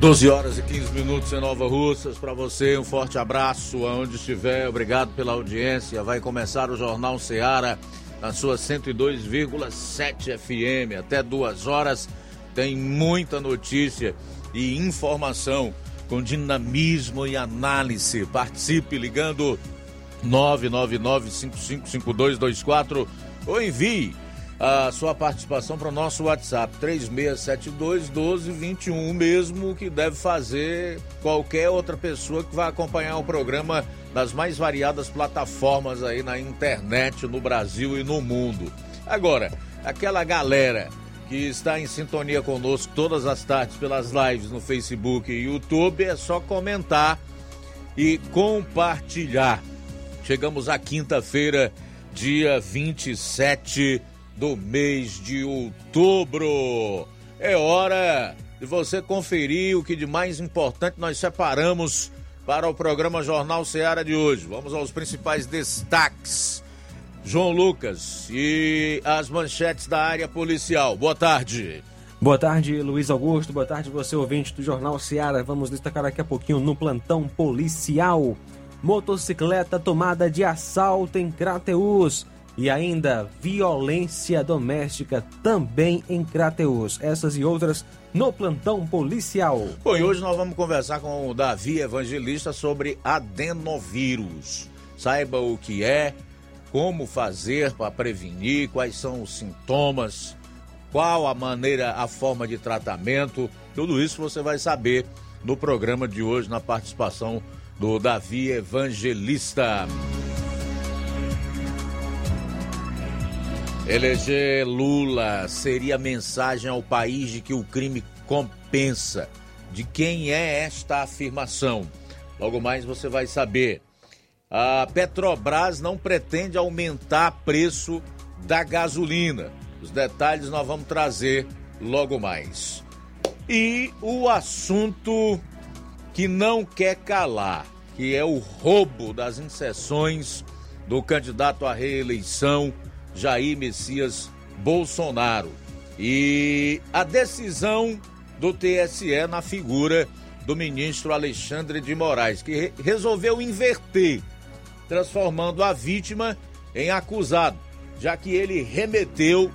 12 horas e 15 minutos em Nova Russas. Para você, um forte abraço aonde estiver. Obrigado pela audiência. Vai começar o Jornal Ceará na sua 102,7 FM. Até duas horas tem muita notícia e informação com dinamismo e análise. Participe ligando 999-555224 ou envie a sua participação para o nosso WhatsApp 3672 1221, mesmo que deve fazer qualquer outra pessoa que vai acompanhar o programa nas mais variadas plataformas aí na internet, no Brasil e no mundo. Agora, aquela galera que está em sintonia conosco todas as tardes pelas lives no Facebook e YouTube, é só comentar e compartilhar. Chegamos à quinta-feira, dia 27 do mês de outubro. É hora de você conferir o que de mais importante nós separamos para o programa Jornal Seara de hoje. Vamos aos principais destaques. João Lucas e as manchetes da área policial. Boa tarde. Boa tarde, Luiz Augusto. Boa tarde, você ouvinte do Jornal Seara. Vamos destacar daqui a pouquinho no plantão policial. Motocicleta tomada de assalto em Crateus e ainda violência doméstica também em Crateus. Essas e outras no plantão policial. Bom, e hoje nós vamos conversar com o Davi Evangelista sobre adenovírus. Saiba o que é, como fazer para prevenir, quais são os sintomas, qual a maneira, a forma de tratamento. Tudo isso você vai saber no programa de hoje, na participação do Davi Evangelista. Eleger Lula seria mensagem ao país de que o crime compensa. De quem é esta afirmação? Logo mais você vai saber. A Petrobras não pretende aumentar preço da gasolina. Os detalhes nós vamos trazer logo mais. E o assunto que não quer calar, que é o roubo das inserções do candidato à reeleição Jair Messias Bolsonaro. E a decisão do TSE na figura do ministro Alexandre de Moraes, que resolveu inverter, transformando a vítima em acusado, já que ele remeteu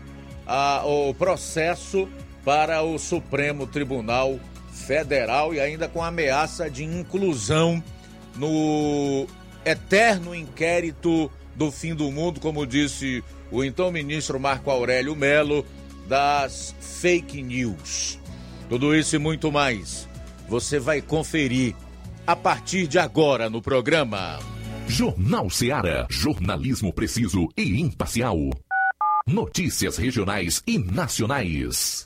a, o processo para o Supremo Tribunal Federal e ainda com ameaça de inclusão no eterno inquérito do fim do mundo, como disse o então ministro Marco Aurélio Melo, das fake news. Tudo isso e muito mais você vai conferir a partir de agora no programa. Jornal Seara. Jornalismo preciso e imparcial. Notícias regionais e nacionais.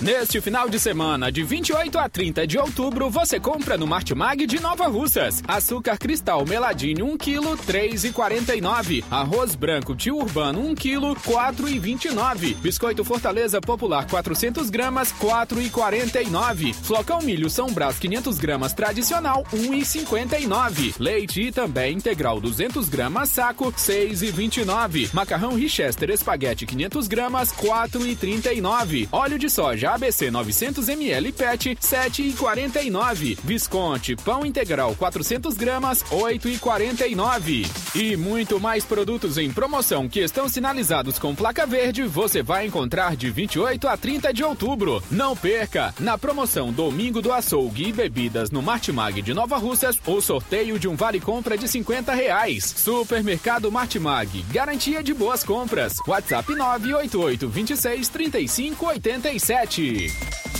Neste final de semana, de 28 a 30 de outubro, você compra no Martimag de Nova Russas. Açúcar cristal meladinho 1 kg, 3,49. Arroz branco tio urbano 1 kg, 4,29. Biscoito Fortaleza Popular 400 gramas, 4,49. Flocão milho São Brás 500 gramas tradicional, 1,59. Leite e também integral 200 gramas saco, 6,29. Macarrão Richester espaguete 500 gramas, 4,39. Óleo de soja ABC 900ml PET 7,49. Visconti pão integral 400 gramas 8,49. E muito mais produtos em promoção que estão sinalizados com placa verde você vai encontrar de 28 a 30 de outubro. Não perca! Na promoção Domingo do Açougue e Bebidas no Martimag de Nova Russas, o sorteio de um vale compra de 50 reais. Supermercado Martimag, garantia de boas compras. WhatsApp 988 26 35 87. Leite.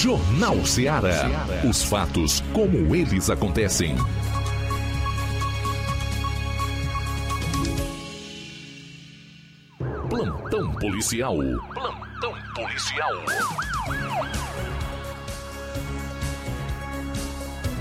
Jornal Ceará. Os fatos como eles acontecem. Plantão policial. Plantão policial.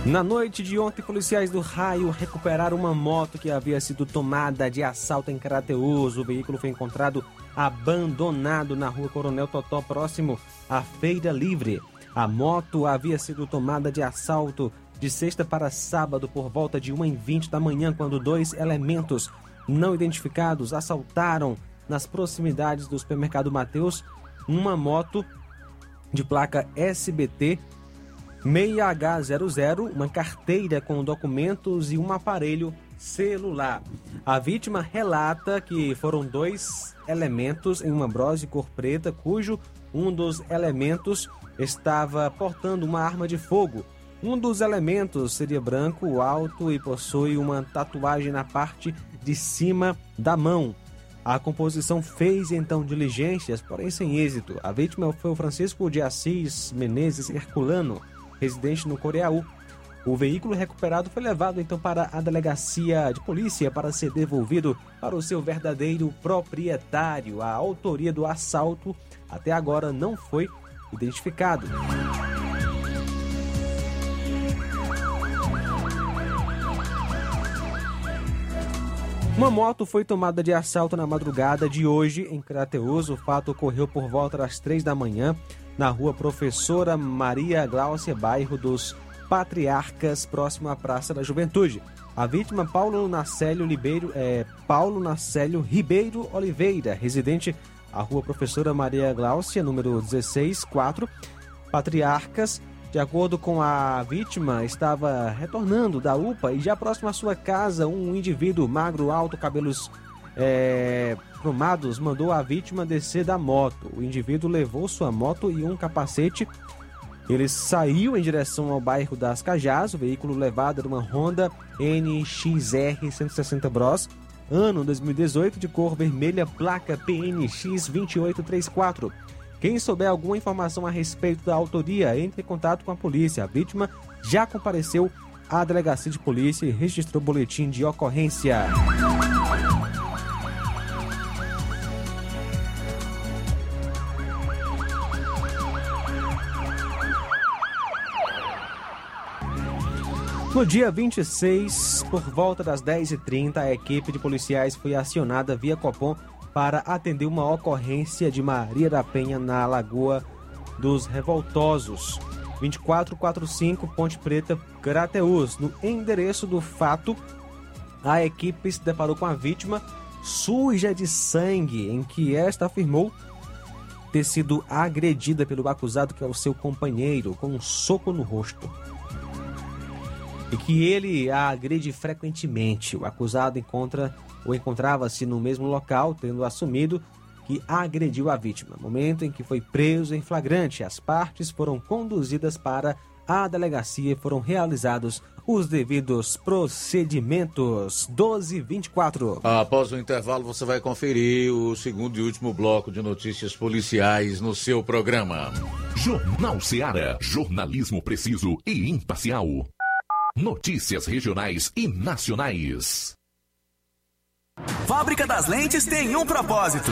Na noite de ontem, policiais do Raio recuperaram uma moto que havia sido tomada de assalto em Crateus. O veículo foi encontrado abandonado na rua Coronel Totó, próximo à Feira Livre. A moto havia sido tomada de assalto de sexta para sábado por volta de 1h20 da manhã, quando dois elementos não identificados assaltaram nas proximidades do supermercado Mateus uma moto de placa SBT 6H00, uma carteira com documentos e um aparelho celular. A vítima relata que foram dois elementos em uma brose cor preta, cujo um dos elementos estava portando uma arma de fogo. Um dos elementos seria branco, alto e possui uma tatuagem na parte de cima da mão. A composição fez então diligências, porém sem êxito. A vítima foi o Francisco de Assis Menezes Herculano, residente no Coreaú. O veículo recuperado foi levado então para a delegacia de polícia para ser devolvido para o seu verdadeiro proprietário. A autoria do assalto até agora não foi identificado. Uma moto foi tomada de assalto na madrugada de hoje em Crateus. O fato ocorreu por volta das três da manhã na rua Professora Maria Gláucia, bairro dos Patriarcas, próximo à Praça da Juventude. A vítima, Paulo Nacélio, Ribeiro, é, Paulo Nacélio Ribeiro Oliveira, residente à rua Professora Maria Gláucia, número 164, Patriarcas. De acordo com a vítima, estava retornando da UPA e já próximo à sua casa, um indivíduo magro, alto, cabelos é, prumados, mandou a vítima descer da moto. O indivíduo levou sua moto e um capacete. Ele saiu em direção ao bairro das Cajás. O veículo levado era uma Honda NXR 160 Bros, ano 2018, de cor vermelha, placa PNX 2834. Quem souber alguma informação a respeito da autoria, entre em contato com a polícia. A vítima já compareceu à delegacia de polícia e registrou boletim de ocorrência. No dia 26, por volta das 10h30, a equipe de policiais foi acionada via Copom para atender uma ocorrência de Maria da Penha na Lagoa dos Revoltosos. 2445 Ponte Preta, Crateus. No endereço do fato, a equipe se deparou com a vítima suja de sangue, em que esta afirmou ter sido agredida pelo acusado, que é o seu companheiro, com um soco no rosto. E que ele a agride frequentemente. O acusado encontra ou encontrava-se no mesmo local, tendo assumido que agrediu a vítima. Momento em que foi preso em flagrante, as partes foram conduzidas para a delegacia e foram realizados os devidos procedimentos. 1224. Após o intervalo, você vai conferir o segundo e último bloco de notícias policiais no seu programa. Jornal Seara. Jornalismo preciso e imparcial. Notícias regionais e nacionais. Fábrica das Lentes tem um propósito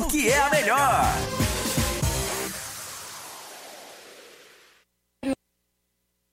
porque é a melhor.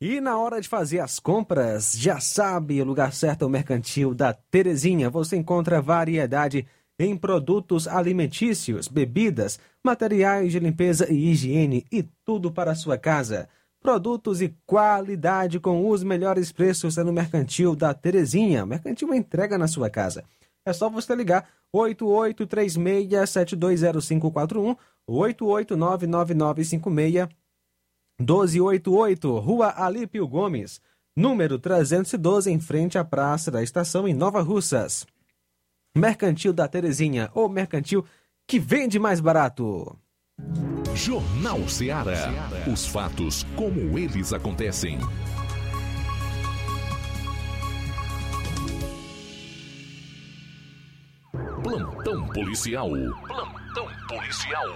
E na hora de fazer as compras, já sabe, o lugar certo é o Mercantil da Terezinha. Você encontra variedade em produtos alimentícios, bebidas, materiais de limpeza e higiene e tudo para a sua casa. Produtos e qualidade com os melhores preços é no Mercantil da Terezinha. Mercantil entrega na sua casa. É só você ligar 8836720541 8899956 1288, Rua Alípio Gomes, número 312, em frente à Praça da Estação, em Nova Russas. Mercantil da Terezinha, ou mercantil que vende mais barato. Jornal Ceará. Os fatos como eles acontecem. Plantão policial. Plantão policial.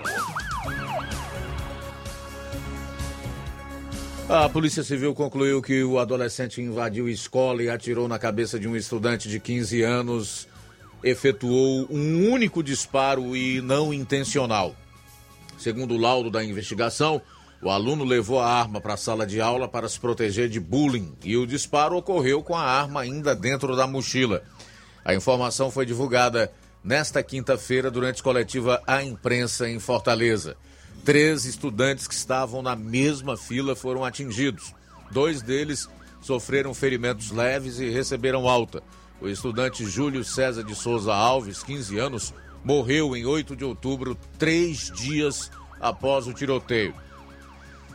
A Polícia Civil concluiu que o adolescente invadiu escola e atirou na cabeça de um estudante de 15 anos. Efetuou um único disparo e não intencional. Segundo o laudo da investigação, o aluno levou a arma para a sala de aula para se proteger de bullying e o disparo ocorreu com a arma ainda dentro da mochila. A informação foi divulgada nesta quinta-feira durante coletiva à imprensa em Fortaleza. Três estudantes que estavam na mesma fila foram atingidos. Dois deles sofreram ferimentos leves e receberam alta. O estudante Júlio César de Souza Alves, 15 anos, morreu em 8 de outubro, três dias após o tiroteio.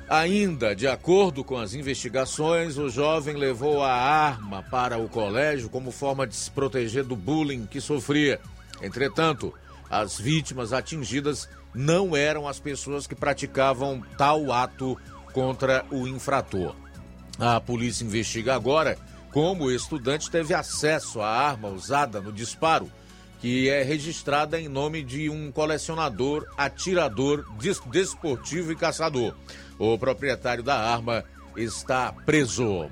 Ainda, de acordo com as investigações, o jovem levou a arma para o colégio como forma de se proteger do bullying que sofria. Entretanto, as vítimas atingidas não eram as pessoas que praticavam tal ato contra o infrator. A polícia investiga agora como o estudante teve acesso à arma usada no disparo, que é registrada em nome de um colecionador, atirador, desportivo e caçador. O proprietário da arma está preso.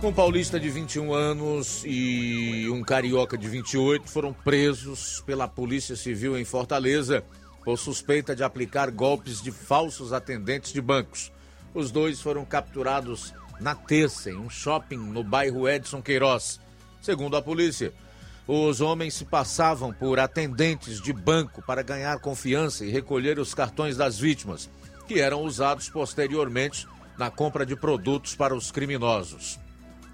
Um paulista de 21 anos e um carioca de 28 foram presos pela Polícia Civil em Fortaleza por suspeita de aplicar golpes de falsos atendentes de bancos. Os dois foram capturados na terça em um shopping no bairro Edson Queiroz. Segundo a polícia, os homens se passavam por atendentes de banco para ganhar confiança e recolher os cartões das vítimas, que eram usados posteriormente na compra de produtos para os criminosos.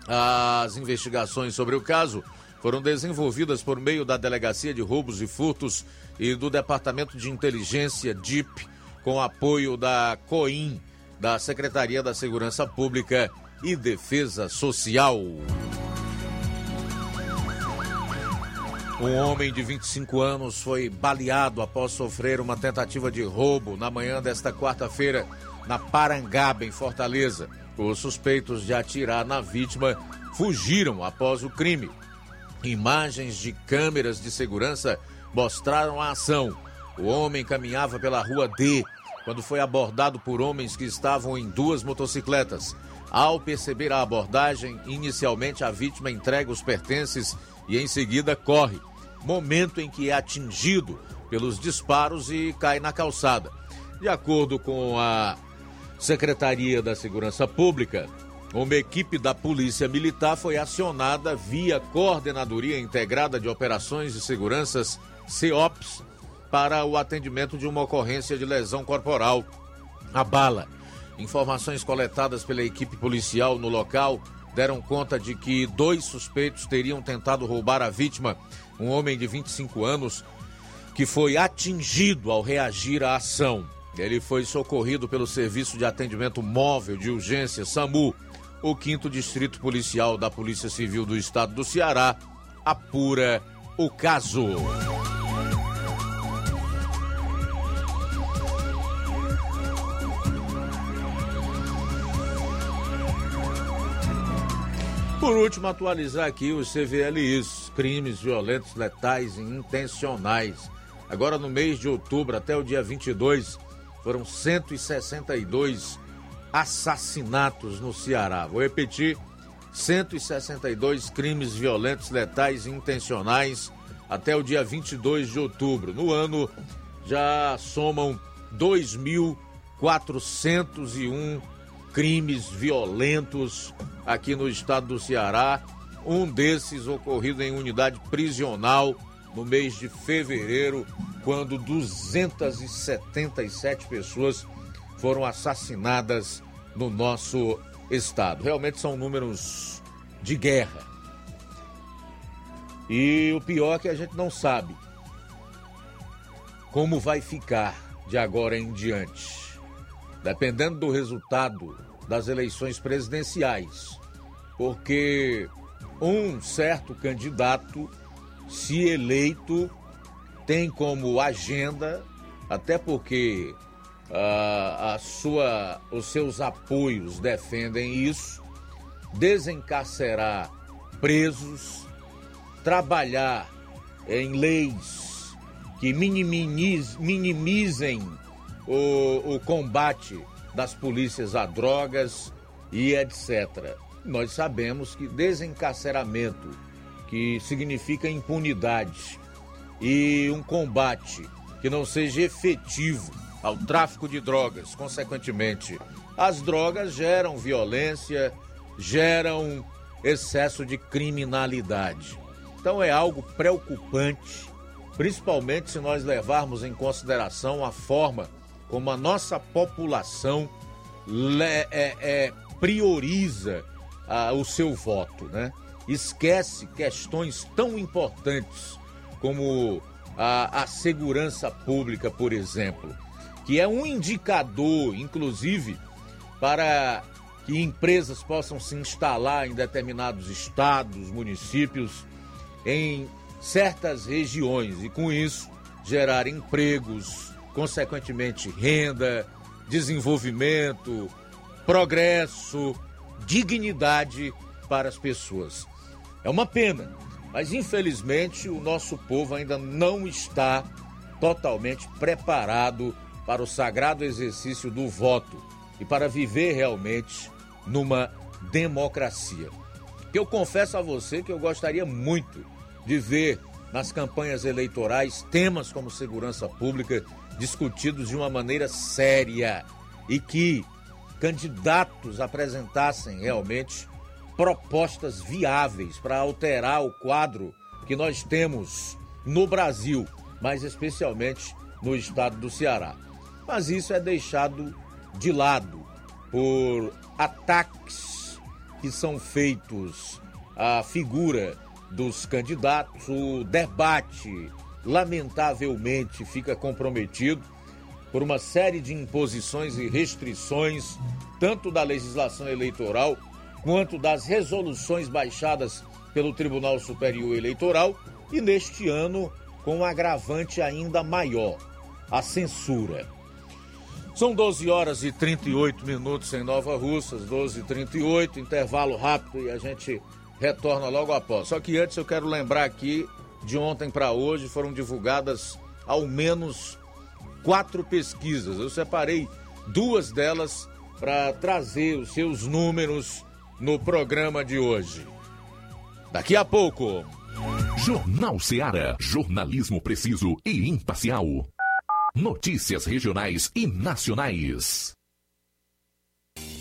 As investigações sobre o caso foram desenvolvidas por meio da Delegacia de Roubos e Furtos e do Departamento de Inteligência DIP, com apoio da COIN, da Secretaria da Segurança Pública e Defesa Social. Um homem de 25 anos foi baleado após sofrer uma tentativa de roubo na manhã desta quarta-feira na Parangaba, em Fortaleza. Os suspeitos de atirar na vítima fugiram após o crime. Imagens de câmeras de segurança mostraram a ação. O homem caminhava pela rua D quando foi abordado por homens que estavam em duas motocicletas. Ao perceber a abordagem, inicialmente a vítima entrega os pertences e em seguida corre, momento em que é atingido pelos disparos e cai na calçada. De acordo com a Secretaria da Segurança Pública, uma equipe da Polícia Militar foi acionada via Coordenadoria Integrada de Operações de Seguranças, CEOPS, para o atendimento de uma ocorrência de lesão corporal. A bala. Informações coletadas pela equipe policial no local deram conta de que dois suspeitos teriam tentado roubar a vítima, um homem de 25 anos, que foi atingido ao reagir à ação. Ele foi socorrido pelo Serviço de Atendimento Móvel de Urgência SAMU. O 5 Distrito Policial da Polícia Civil do Estado do Ceará apura o caso. Por último, atualizar aqui os CVLIs, crimes violentos, letais e intencionais. Agora, no mês de outubro, até o dia 22, foram 162 assassinatos no Ceará. Vou repetir: 162 crimes violentos, letais e intencionais até o dia 22 de outubro. No ano, já somam 2.401 crimes violentos aqui no estado do Ceará. Um desses ocorrido em unidade prisional no mês de fevereiro, quando 277 pessoas foram assassinadas no nosso estado. Realmente são números de guerra. E o pior é que a gente não sabe como vai ficar de agora em diante. Dependendo do resultado das eleições presidenciais, porque um certo candidato, se eleito, tem como agenda, até porque uh, a sua, os seus apoios defendem isso, desencarcerar presos, trabalhar em leis que minimiz, minimizem o, o combate das polícias a drogas e etc. Nós sabemos que desencarceramento, que significa impunidade, e um combate que não seja efetivo ao tráfico de drogas, consequentemente, as drogas geram violência, geram excesso de criminalidade. Então é algo preocupante, principalmente se nós levarmos em consideração a forma como a nossa população é, é, prioriza ah, o seu voto, né? Esquece questões tão importantes como a, a segurança pública, por exemplo, que é um indicador, inclusive, para que empresas possam se instalar em determinados estados, municípios, em certas regiões e, com isso, gerar empregos, consequentemente, renda, desenvolvimento, progresso, dignidade para as pessoas. É uma pena, mas infelizmente o nosso povo ainda não está totalmente preparado para o sagrado exercício do voto e para viver realmente numa democracia. Eu confesso a você que eu gostaria muito de ver nas campanhas eleitorais temas como segurança pública discutidos de uma maneira séria e que candidatos apresentassem realmente propostas viáveis para alterar o quadro que nós temos no Brasil, mas especialmente no estado do Ceará. Mas isso é deixado de lado por ataques que são feitos à figura dos candidatos, o debate, lamentavelmente, fica comprometido por uma série de imposições e restrições, tanto da legislação eleitoral quanto das resoluções baixadas pelo Tribunal Superior Eleitoral e neste ano com um agravante ainda maior, a censura. São 12 horas e 38 minutos em Nova Russas, 12 e 38, intervalo rápido e a gente retorna logo após. Só que antes eu quero lembrar aqui, de ontem para hoje foram divulgadas ao menos quatro pesquisas. Eu separei duas delas para trazer os seus números no programa de hoje. Daqui a pouco. Jornal Seara. Jornalismo preciso e imparcial. Notícias regionais e nacionais.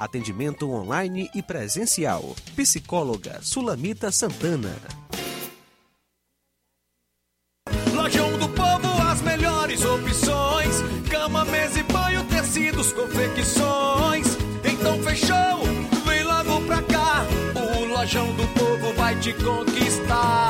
Atendimento online e presencial. Psicóloga Sulamita Santana. Lojão do Povo, as melhores opções: cama, mesa e banho, tecidos, confecções. Então fechou, vem logo pra cá. O Lojão do Povo vai te conquistar.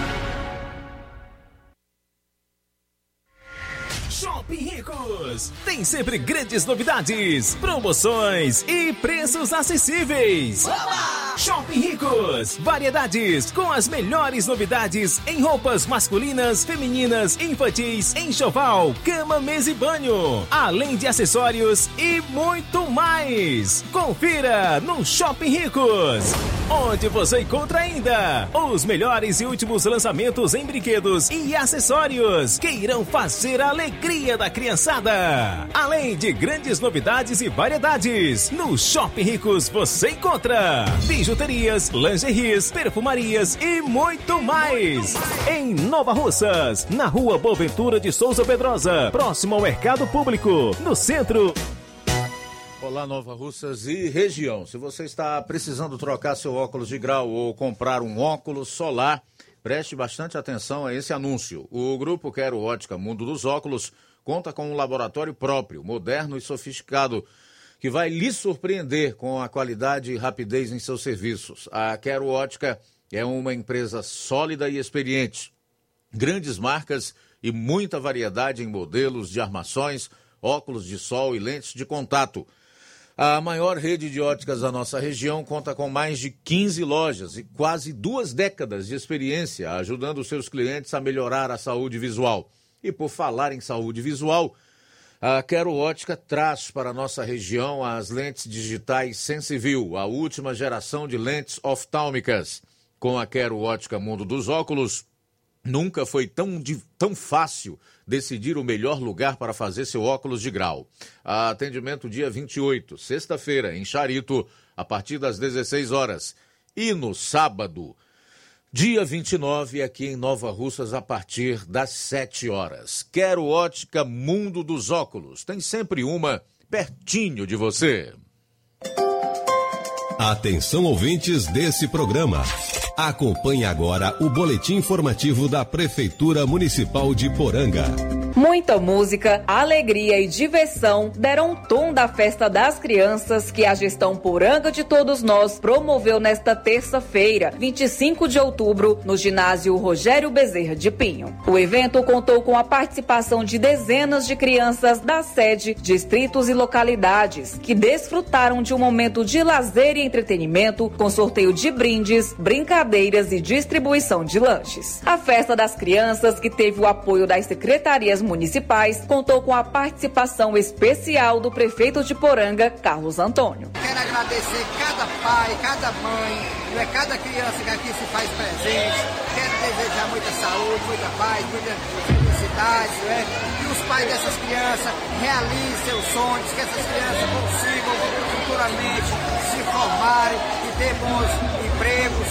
Shopping Ricos tem sempre grandes novidades, promoções e preços acessíveis. Shopping Ricos, variedades com as melhores novidades em roupas masculinas, femininas, infantis, enxoval, cama, mesa e banho, além de acessórios e muito mais. Confira no Shopping Ricos, onde você encontra ainda os melhores e últimos lançamentos em brinquedos e acessórios que irão fazer a alegria da criançada. Além de grandes novidades e variedades, no Shopping Ricos você encontra bijuterias, lingeries, perfumarias e muito mais. Em Nova Russas, na rua Boaventura de Souza Pedrosa, próximo ao Mercado Público, no centro. Olá, Nova Russas e região. Se você está precisando trocar seu óculos de grau ou comprar um óculos solar, preste bastante atenção a esse anúncio. O grupo Quero Ótica Mundo dos Óculos conta com um laboratório próprio, moderno e sofisticado, que vai lhe surpreender com a qualidade e rapidez em seus serviços. A Quero Ótica é uma empresa sólida e experiente. Grandes marcas e muita variedade em modelos de armações, óculos de sol e lentes de contato. A maior rede de óticas da nossa região conta com mais de 15 lojas e quase duas décadas de experiência, ajudando seus clientes a melhorar a saúde visual. E por falar em saúde visual, A Quero Ótica traz para nossa região as lentes digitais Sensiview, a última geração de lentes oftálmicas. Com a Quero Ótica Mundo dos Óculos, nunca foi tão, tão fácil decidir o melhor lugar para fazer seu óculos de grau. Atendimento dia 28, sexta-feira, em Charito, a partir das 16 horas. E no sábado, dia 29, aqui em Nova Russas, a partir das 7 horas. Quero ótica Mundo dos Óculos. Tem sempre uma pertinho de você. Atenção ouvintes desse programa. Acompanhe agora o boletim informativo da Prefeitura Municipal de Poranga. Muita música, alegria e diversão deram um tom da festa das crianças que a gestão Poranga de Todos Nós promoveu nesta terça-feira, 25 de outubro, no ginásio Rogério Bezerra de Pinho. O evento contou com a participação de dezenas de crianças da sede, distritos e localidades, que desfrutaram de um momento de lazer e entretenimento com sorteio de brindes, brincadeiras e distribuição de lanches. A festa das crianças, que teve o apoio das secretarias municipais, contou com a participação especial do prefeito de Poranga, Carlos Antônio. Quero agradecer cada pai, cada mãe, né, cada criança que aqui se faz presente. Quero desejar muita saúde, muita paz, muita felicidade, né? que os pais dessas crianças realizem seus sonhos, que essas crianças consigam futuramente se formarem e ter bons empregos,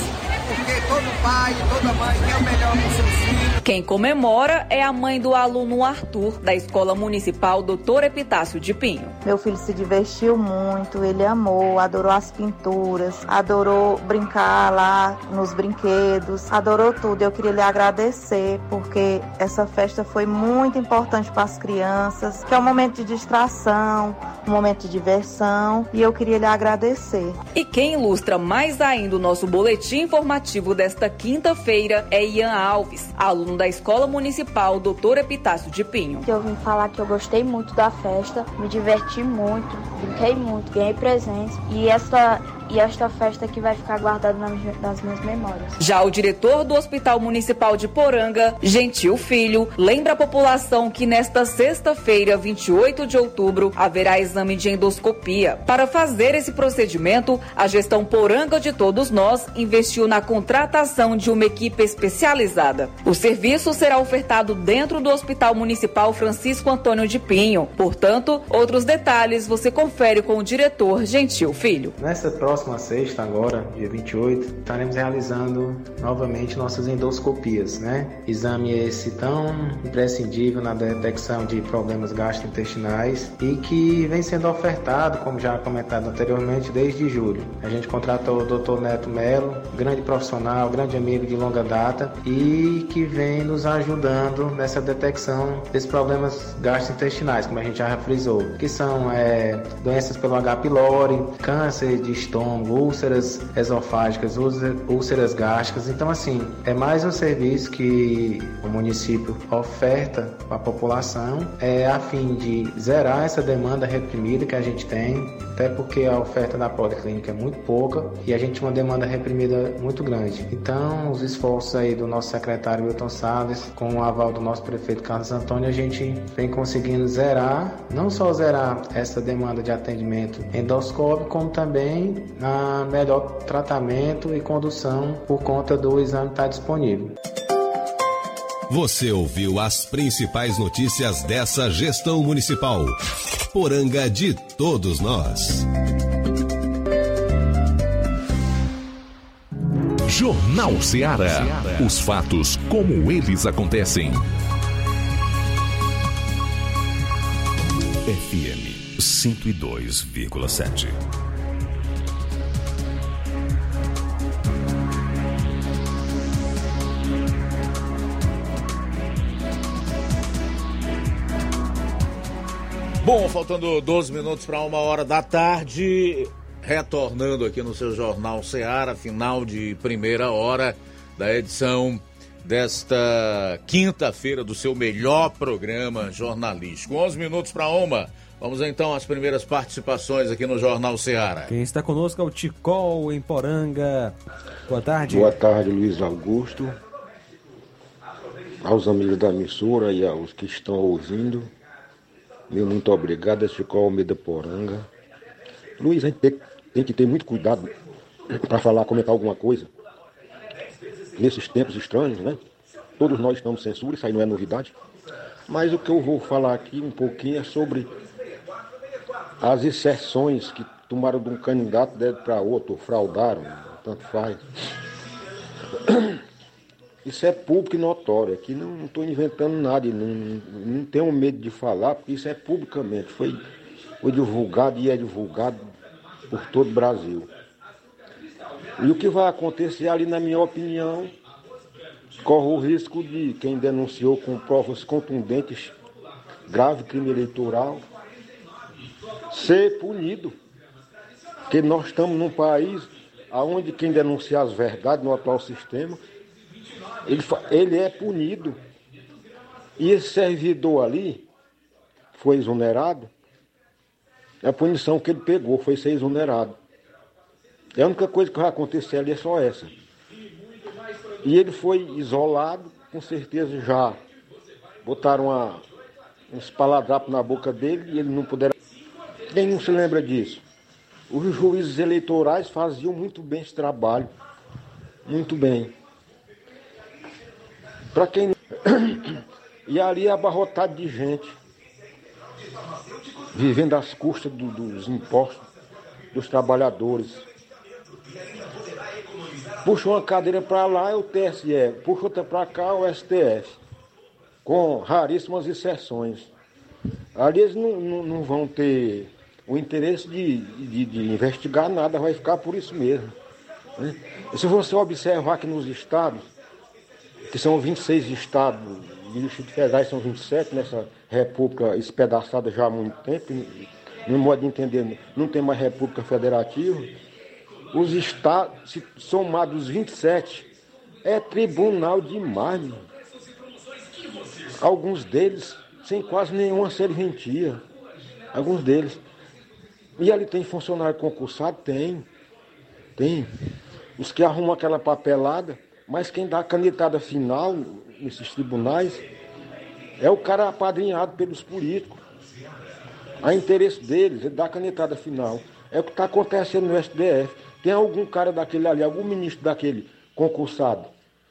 porque todo pai e toda mãe quer o melhor para os seus filhos. Quem comemora é a mãe do aluno Arthur, da Escola Municipal Doutor Epitácio de Pinho. Meu filho se divertiu muito, ele amou, adorou as pinturas, adorou brincar lá nos brinquedos, adorou tudo. Eu queria lhe agradecer porque essa festa foi muito importante para as crianças, que é um momento de distração, um momento de diversão e eu queria lhe agradecer. E quem ilustra mais ainda o nosso boletim informativo desta quinta-feira é Ian Alves, aluno da Escola Municipal Doutor Epitácio de Pinho. Eu vim falar que eu gostei muito da festa, me diverti muito, brinquei muito, ganhei presentes e esta e esta festa que vai ficar guardada nas minhas memórias. Já o diretor do Hospital Municipal de Poranga, Gentil Filho, lembra a população que nesta sexta-feira, 28 de outubro, haverá exame de endoscopia. Para fazer esse procedimento, a gestão Poranga de Todos Nós investiu na contratação de uma equipe especializada. O serviço será ofertado dentro do Hospital Municipal Francisco Antônio de Pinho. Portanto, outros detalhes você confere com o diretor Gentil Filho. Nessa próxima próxima sexta, agora, dia 28, estaremos realizando novamente nossas endoscopias, né? Exame esse tão imprescindível na detecção de problemas gastrointestinais e que vem sendo ofertado, como já comentado anteriormente, desde julho. A gente contratou o Dr. Neto Melo, grande profissional, grande amigo de longa data e que vem nos ajudando nessa detecção desses problemas gastrointestinais, como a gente já frisou, que são é, doenças pelo H. pylori, câncer de estômago, estômago, úlceras esofágicas, úlceras gástricas. Então, assim, é mais um serviço que o município oferta à população é, a fim de zerar essa demanda reprimida que a gente tem, até porque a oferta da policlínica é muito pouca e a gente tem uma demanda reprimida muito grande. Então, os esforços aí do nosso secretário Wilton Salles, com o aval do nosso prefeito Carlos Antônio, a gente vem conseguindo zerar, não só zerar essa demanda de atendimento endoscópico, como também a melhor tratamento e condução por conta do exame estar disponível. Você ouviu as principais notícias dessa gestão municipal. Poranga de todos nós. Jornal Ceará. Os fatos como eles acontecem. FM 102,7. Bom, faltando 12 minutos para uma hora da tarde, retornando aqui no seu Jornal Seara, final de primeira hora da edição desta quinta-feira do seu melhor programa jornalístico. 11 minutos para uma. Vamos então às primeiras participações aqui no Jornal Seara. Quem está conosco é o Ticol em Poranga. Boa tarde. Boa tarde, Luiz Augusto. Aos amigos da emissora e aos que estão ouvindo. Meu muito obrigado, é Chico Almeida Poranga. Luiz, a gente tem, tem que ter muito cuidado para falar, comentar alguma coisa. Nesses tempos estranhos, né? Todos nós estamos censura, isso aí não é novidade. Mas o que eu vou falar aqui um pouquinho é sobre as exceções que tomaram de um candidato para outro, fraudaram, tanto faz. Isso é público e notório. Aqui não estou inventando nada e não, não tenho medo de falar, porque isso é publicamente. Foi, foi divulgado e é divulgado por todo o Brasil. E o que vai acontecer ali, na minha opinião, corre o risco de quem denunciou com provas contundentes grave crime eleitoral ser punido. Porque nós estamos num país onde quem denuncia as verdades no atual sistema, ele, ele é punido. E esse servidor ali foi exonerado. A punição que ele pegou foi ser exonerado. É a única coisa que vai acontecer ali é só essa. E ele foi isolado, com certeza já botaram uma, uns paladrapos na boca dele e ele não puderam. Quem não se lembra disso? Os juízes eleitorais faziam muito bem esse trabalho. Muito bem. Para quem. e ali é abarrotado de gente. Vivendo às custas do, dos impostos dos trabalhadores. Puxa uma cadeira para lá é o TSE, puxa outra para cá é o STF, com raríssimas exceções. Ali eles não, não, não vão ter o interesse de, de, de, investigar nada, vai ficar por isso mesmo. Né? Se você observar que nos estados, que são 26 estados, e os Distrito Federais são 27, nessa república espedaçada já há muito tempo, no modo de entender, não tem mais república federativa, os estados, somados os 27, é tribunal demais. Alguns deles sem quase nenhuma serventia. Alguns deles. E ali tem funcionário concursado? Tem. Tem. Os que arrumam aquela papelada, mas quem dá a canetada final nesses tribunais é o cara apadrinhado pelos políticos. A interesse deles, ele dá a canetada final. É o que está acontecendo no STF. Tem algum cara daquele ali, algum ministro daquele concursado,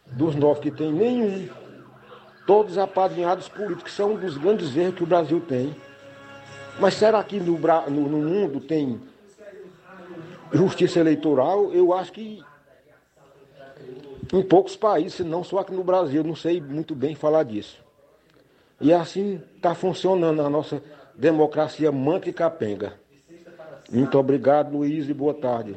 dos nove que tem, nenhum. Todos apadrinhados políticos, são um dos grandes erros que o Brasil tem. Mas será que no, no, no mundo tem justiça eleitoral? Eu acho que em poucos países, não só aqui no Brasil, não sei muito bem falar disso. E assim está funcionando a nossa democracia manca e capenga. Muito obrigado, Luiz, e boa tarde.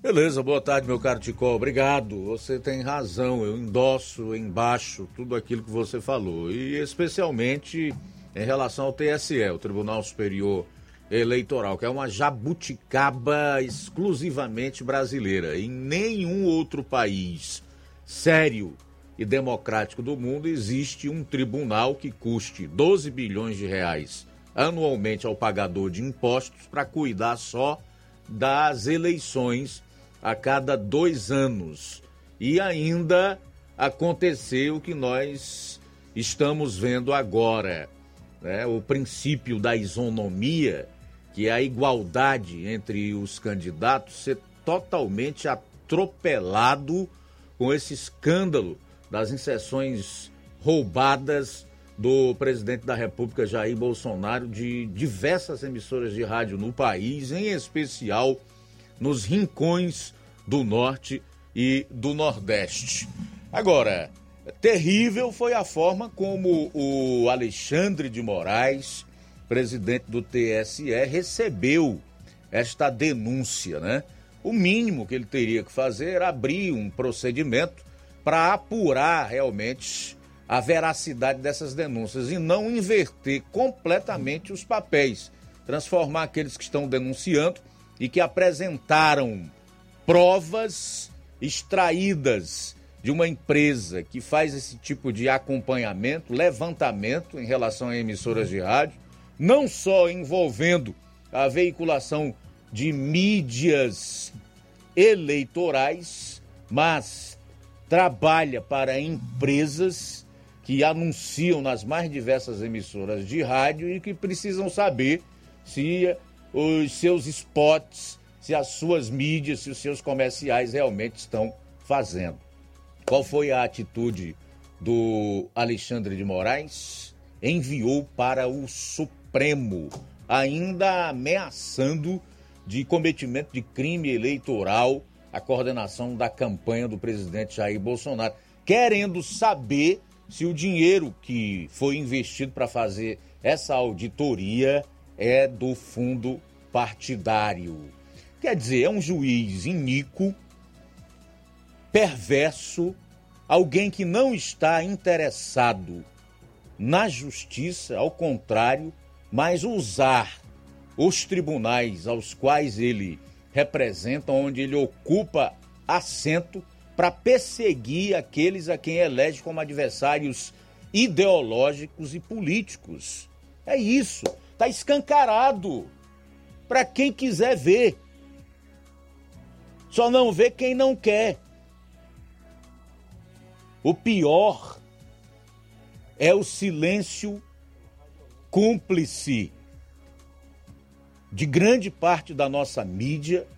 Beleza, boa tarde, meu caro Ticó. Obrigado. Você tem razão. Eu endosso embaixo tudo aquilo que você falou. E especialmente em relação ao TSE, o Tribunal Superior Eleitoral, que é uma jabuticaba exclusivamente brasileira. Em nenhum outro país sério e democrático do mundo existe um tribunal que custe 12 bilhões de reais anualmente ao pagador de impostos para cuidar só das eleições a cada dois anos. E ainda aconteceu o que nós estamos vendo agora. Né? O princípio da isonomia, que a igualdade entre os candidatos, ser totalmente atropelado com esse escândalo das inserções roubadas do presidente da República Jair Bolsonaro de diversas emissoras de rádio no país, em especial nos rincões do norte e do nordeste. Agora, terrível foi a forma como o Alexandre de Moraes, presidente do TSE, recebeu esta denúncia, né? O mínimo que ele teria que fazer era abrir um procedimento para apurar realmente a veracidade dessas denúncias e não inverter completamente os papéis, transformar aqueles que estão denunciando e que apresentaram provas extraídas de uma empresa que faz esse tipo de acompanhamento, levantamento em relação a emissoras de rádio, não só envolvendo a veiculação de mídias eleitorais, mas trabalha para empresas que anunciam nas mais diversas emissoras de rádio e que precisam saber se os seus spots, se as suas mídias, se os seus comerciais realmente estão fazendo. Qual foi a atitude do Alexandre de Moraes? Enviou para o Supremo, ainda ameaçando de cometimento de crime eleitoral a coordenação da campanha do presidente Jair Bolsonaro, querendo saber se o dinheiro que foi investido para fazer essa auditoria é do fundo partidário. Quer dizer, é um juiz iníquo, perverso, alguém que não está interessado na justiça, ao contrário, mas usar os tribunais aos quais ele representa, onde ele ocupa assento, para perseguir aqueles a quem elege como adversários ideológicos e políticos. É isso, está escancarado para quem quiser ver. Só não vê quem não quer. O pior é o silêncio cúmplice de grande parte da nossa mídia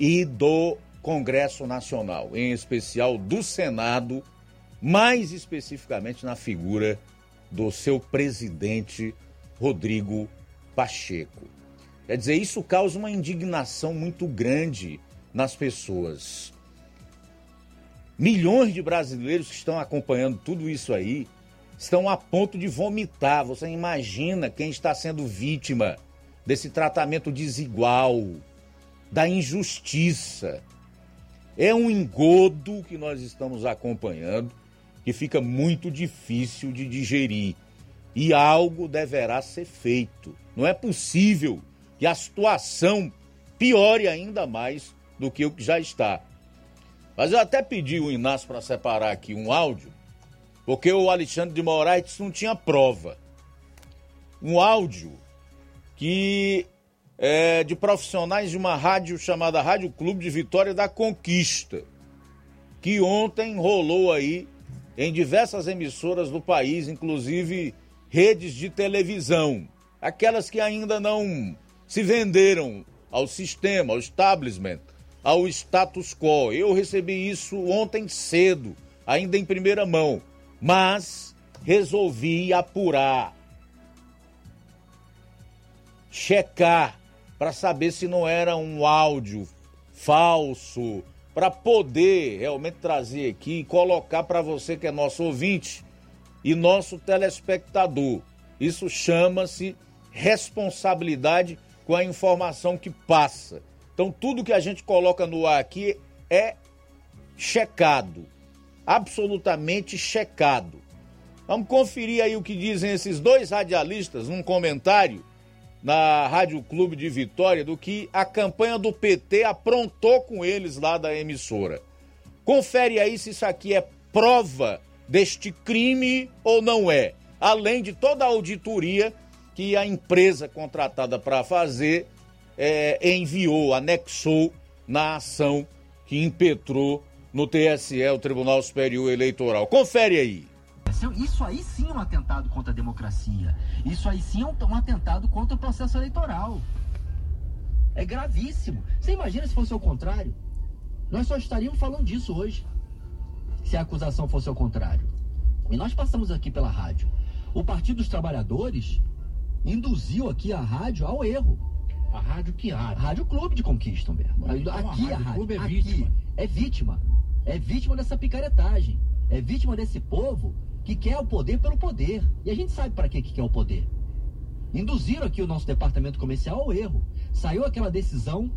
e do Congresso Nacional, em especial do Senado, mais especificamente na figura do seu presidente Rodrigo Pacheco. Quer dizer, isso causa uma indignação muito grande nas pessoas. Milhões de brasileiros que estão acompanhando tudo isso aí estão a ponto de vomitar. Você imagina quem está sendo vítima desse tratamento desigual, da injustiça. É um engodo que nós estamos acompanhando que fica muito difícil de digerir. E algo deverá ser feito. Não é possível que a situação piore ainda mais do que o que já está. Mas eu até pedi o Inácio para separar aqui um áudio, porque o Alexandre de Moraes não tinha prova. Um áudio que é, de profissionais de uma rádio chamada Rádio Clube de Vitória da Conquista, que ontem rolou aí em diversas emissoras do país, inclusive redes de televisão, aquelas que ainda não se venderam ao sistema, ao establishment, ao status quo. Eu recebi isso ontem cedo, ainda em primeira mão, mas resolvi apurar, checar para saber se não era um áudio falso, para poder realmente trazer aqui e colocar para você que é nosso ouvinte e nosso telespectador. Isso chama-se responsabilidade com a informação que passa. Então, tudo que a gente coloca no ar aqui é checado, absolutamente checado. Vamos conferir aí o que dizem esses dois radialistas num comentário na Rádio Clube de Vitória do que a campanha do PT aprontou com eles lá da emissora. Confere aí se isso aqui é prova deste crime ou não é. Além de toda a auditoria que a empresa contratada para fazer é, enviou, anexou na ação que impetrou no TSE, o Tribunal Superior Eleitoral. Confere aí. Isso aí sim é um atentado contra a democracia. Isso aí sim é um, atentado contra o processo eleitoral. É gravíssimo. Você imagina se fosse o contrário? Nós só estaríamos falando disso hoje. Se a acusação fosse ao contrário. E nós passamos aqui pela rádio. O Partido dos Trabalhadores induziu aqui a rádio ao erro. A rádio que rádio? Rádio Clube de Conquista, Humberto. Então, aqui a rádio, a rádio Clube é vítima. é vítima. É vítima dessa picaretagem. É vítima desse povo que quer o poder pelo poder. E a gente sabe para que, que quer o poder. Induziram aqui o nosso departamento comercial ao erro. Saiu aquela decisão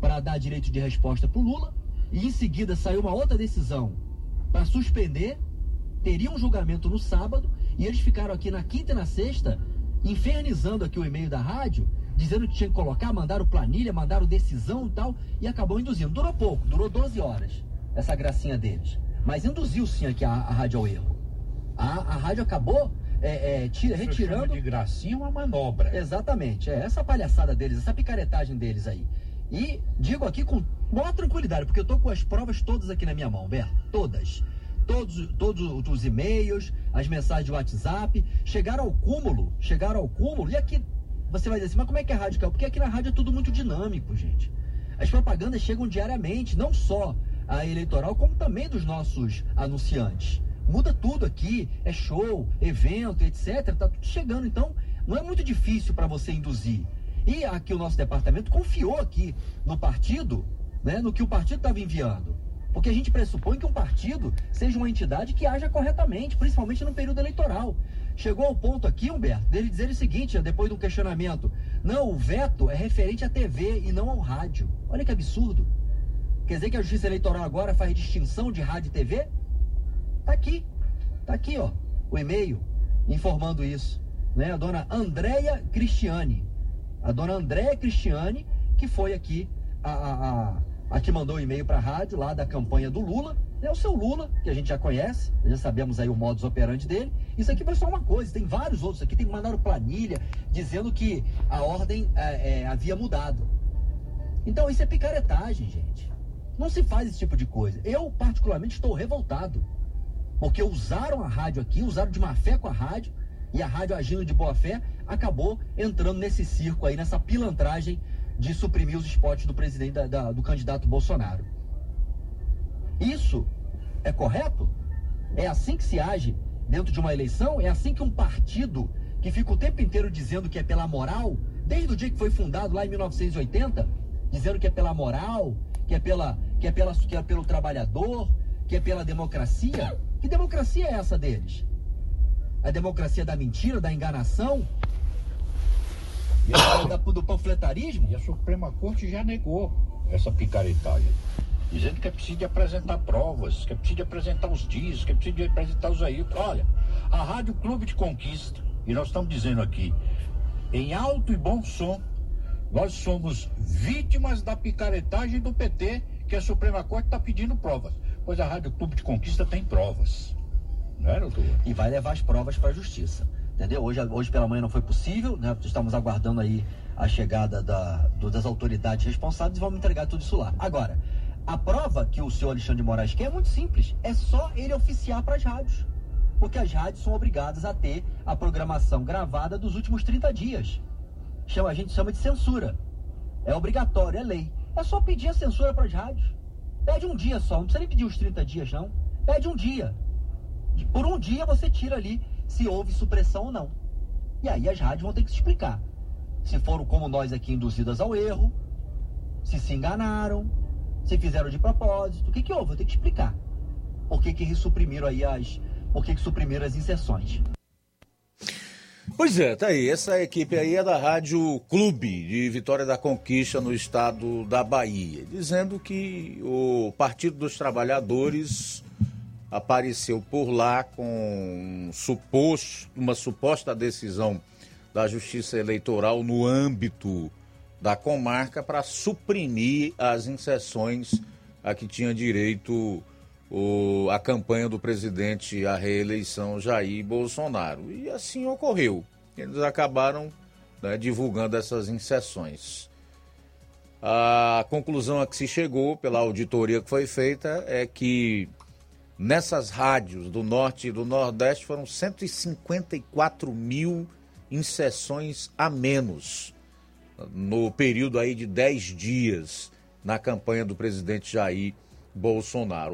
para dar direito de resposta para o Lula, e em seguida saiu uma outra decisão para suspender. Teria um julgamento no sábado, e eles ficaram aqui na quinta e na sexta, infernizando aqui o e-mail da rádio, dizendo que tinha que colocar, mandaram planilha, mandaram decisão e tal, e acabou induzindo. Durou pouco, durou 12 horas, essa gracinha deles. Mas induziu sim aqui a, a rádio ao erro. A, a rádio acabou é, é, tira, retirando. de gracinha uma manobra. Exatamente, é essa palhaçada deles, essa picaretagem deles aí. E digo aqui com maior tranquilidade, porque eu tô com as provas todas aqui na minha mão, Berto. Todas. todos, todos os e-mails, as mensagens de WhatsApp, chegaram ao cúmulo, chegaram ao cúmulo, e aqui você vai dizer assim, mas como é que é a rádio, Porque aqui na rádio é tudo muito dinâmico, gente. As propagandas chegam diariamente, não só a eleitoral, como também dos nossos anunciantes. Muda tudo aqui, é show, evento, etc. Tá tudo chegando, então não é muito difícil para você induzir. E aqui o nosso departamento confiou aqui no partido, né, no que o partido estava enviando. Porque a gente pressupõe que um partido seja uma entidade que haja corretamente, principalmente no período eleitoral. Chegou ao ponto aqui, Humberto, dele dizer o seguinte, depois de um questionamento: não, o veto é referente à TV e não ao rádio. Olha que absurdo. Quer dizer que a Justiça Eleitoral agora faz distinção de rádio e TV? Tá aqui. Tá aqui, ó, o e-mail informando isso. Né? A dona Andréia Cristiane. A dona Andréia Cristiane, que foi aqui a, a, a, a que mandou o e-mail para rádio lá da campanha do Lula. É o seu Lula, que a gente já conhece, já sabemos aí o modus operandi dele. Isso aqui foi só uma coisa, tem vários outros aqui. Tem mandaram planilha dizendo que a ordem é, é, havia mudado. Então isso é picaretagem, gente. Não se faz esse tipo de coisa. Eu, particularmente, estou revoltado. Porque usaram a rádio aqui, usaram de má fé com a rádio, e a rádio agindo de boa fé, acabou entrando nesse circo aí, nessa pilantragem de suprimir os esportes do presidente, da, da, do candidato Bolsonaro. Isso é correto? É assim que se age dentro de uma eleição? É assim que um partido que fica o tempo inteiro dizendo que é pela moral, desde o dia que foi fundado lá em 1980, dizendo que é pela moral, que é pela que é pela que é pelo trabalhador, que é pela democracia? Que democracia é essa deles? A democracia da mentira, da enganação? Da, do panfletarismo? E a Suprema Corte já negou essa picaretagem dizendo que é preciso de apresentar provas, que é preciso de apresentar os dias, que é preciso de apresentar os aí. Olha, a Rádio Clube de Conquista, e nós estamos dizendo aqui, em alto e bom som, nós somos vítimas da picaretagem do PT, que a Suprema Corte está pedindo provas. Pois a Rádio Clube de Conquista tem provas. Não é, doutor? E vai levar as provas para a justiça. Entendeu? Hoje, hoje pela manhã não foi possível, né? Estamos aguardando aí a chegada da, do, das autoridades responsáveis e vamos entregar tudo isso lá. Agora, a prova que o senhor Alexandre de Moraes quer é muito simples. É só ele oficiar para as rádios. Porque as rádios são obrigadas a ter a programação gravada dos últimos 30 dias. Chama, a gente chama de censura. É obrigatório, é lei. É só pedir a censura para as rádios. Pede um dia só, não precisa nem pedir os 30 dias, não. Pede um dia. Por um dia você tira ali se houve supressão ou não. E aí as rádios vão ter que se explicar. Se foram como nós aqui induzidas ao erro, se se enganaram, se fizeram de propósito, o que, que houve? Eu tenho que explicar. Por que, que suprimiram aí as. Por que, que suprimiram as inserções? Pois é, tá aí. Essa equipe aí é da Rádio Clube de Vitória da Conquista no estado da Bahia, dizendo que o Partido dos Trabalhadores apareceu por lá com um suposto, uma suposta decisão da Justiça Eleitoral no âmbito da comarca para suprimir as inserções a que tinha direito o, a campanha do presidente à reeleição Jair Bolsonaro. E assim ocorreu. Eles acabaram né, divulgando essas inserções. A conclusão a que se chegou pela auditoria que foi feita é que nessas rádios do norte e do nordeste foram 154 mil inserções a menos no período aí de 10 dias na campanha do presidente Jair Bolsonaro.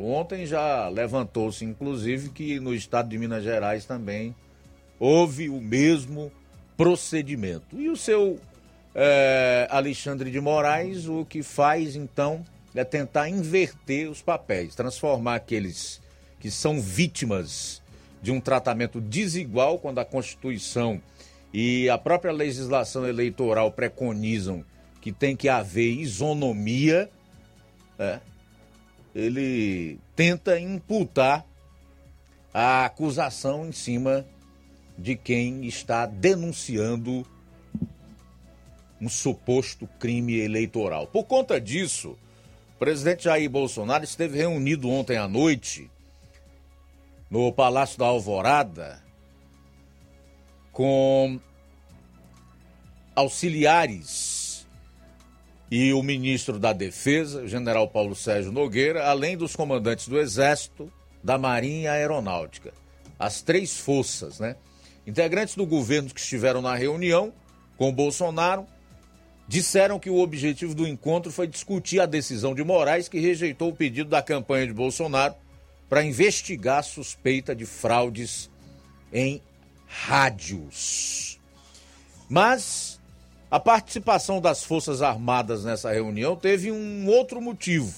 Ontem já levantou-se, inclusive, que no estado de Minas Gerais também houve o mesmo procedimento. E o seu é, Alexandre de Moraes, o que faz então é tentar inverter os papéis, transformar aqueles que são vítimas de um tratamento desigual quando a Constituição e a própria legislação eleitoral preconizam que tem que haver isonomia, né? Ele tenta imputar a acusação em cima de quem está denunciando um suposto crime eleitoral. Por conta disso, o presidente Jair Bolsonaro esteve reunido ontem à noite no Palácio da Alvorada com auxiliares e o ministro da Defesa, general Paulo Sérgio Nogueira, além dos comandantes do Exército, da Marinha e Aeronáutica. As três forças, né? Integrantes do governo que estiveram na reunião com Bolsonaro disseram que o objetivo do encontro foi discutir a decisão de Moraes, que rejeitou o pedido da campanha de Bolsonaro para investigar a suspeita de fraudes em rádios. Mas a participação das Forças Armadas nessa reunião teve um outro motivo.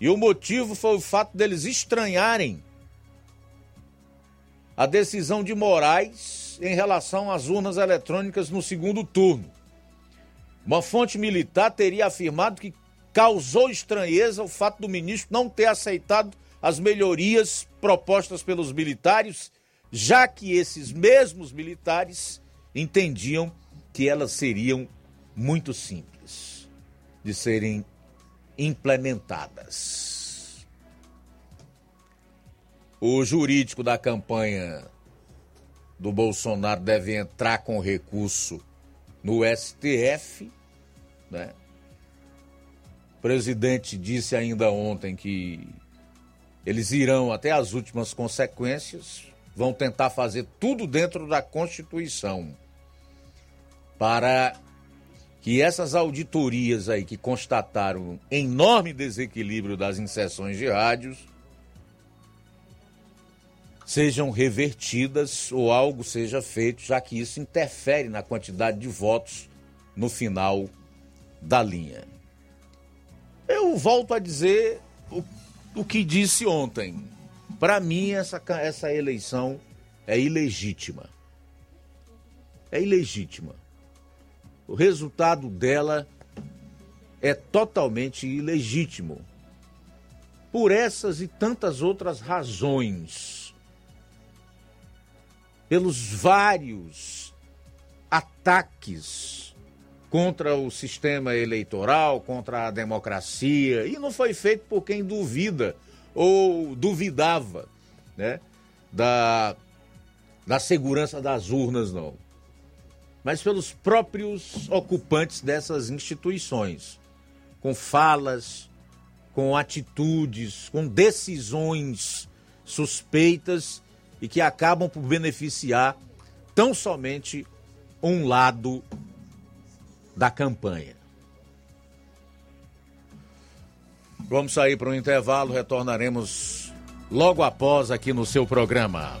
E o motivo foi o fato deles estranharem a decisão de Moraes em relação às urnas eletrônicas no segundo turno. Uma fonte militar teria afirmado que causou estranheza o fato do ministro não ter aceitado as melhorias propostas pelos militares, já que esses mesmos militares entendiam que elas seriam muito simples de serem implementadas. O jurídico da campanha do Bolsonaro deve entrar com recurso no STF, né? O presidente disse ainda ontem que eles irão até as últimas consequências, vão tentar fazer tudo dentro da Constituição para que essas auditorias aí que constataram enorme desequilíbrio das inserções de rádios sejam revertidas ou algo seja feito, já que isso interfere na quantidade de votos no final da linha. Eu volto a dizer o, o que disse ontem. Para mim, essa, essa eleição é ilegítima. É ilegítima. O resultado dela é totalmente ilegítimo. Por essas e tantas outras razões pelos vários ataques contra o sistema eleitoral, contra a democracia, e não foi feito por quem duvida ou duvidava né, da, da segurança das urnas, não. Mas pelos próprios ocupantes dessas instituições, com falas, com atitudes, com decisões suspeitas e que acabam por beneficiar tão somente um lado da campanha. Vamos sair para um intervalo, retornaremos logo após aqui no seu programa.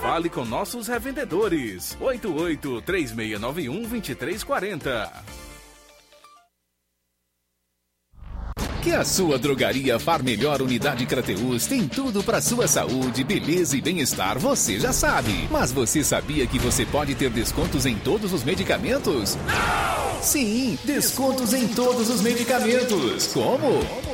Fale com nossos revendedores. 88 3691 2340. Que a sua drogaria Far Melhor Unidade Crateus tem tudo para sua saúde, beleza e bem-estar, você já sabe. Mas você sabia que você pode ter descontos em todos os medicamentos? Não! Sim, descontos em todos os medicamentos. Como?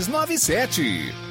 6297.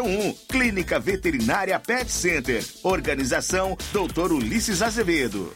981658401 1. Clínica Veterinária Pet Center. Organização Dr. Ulisses Azevedo.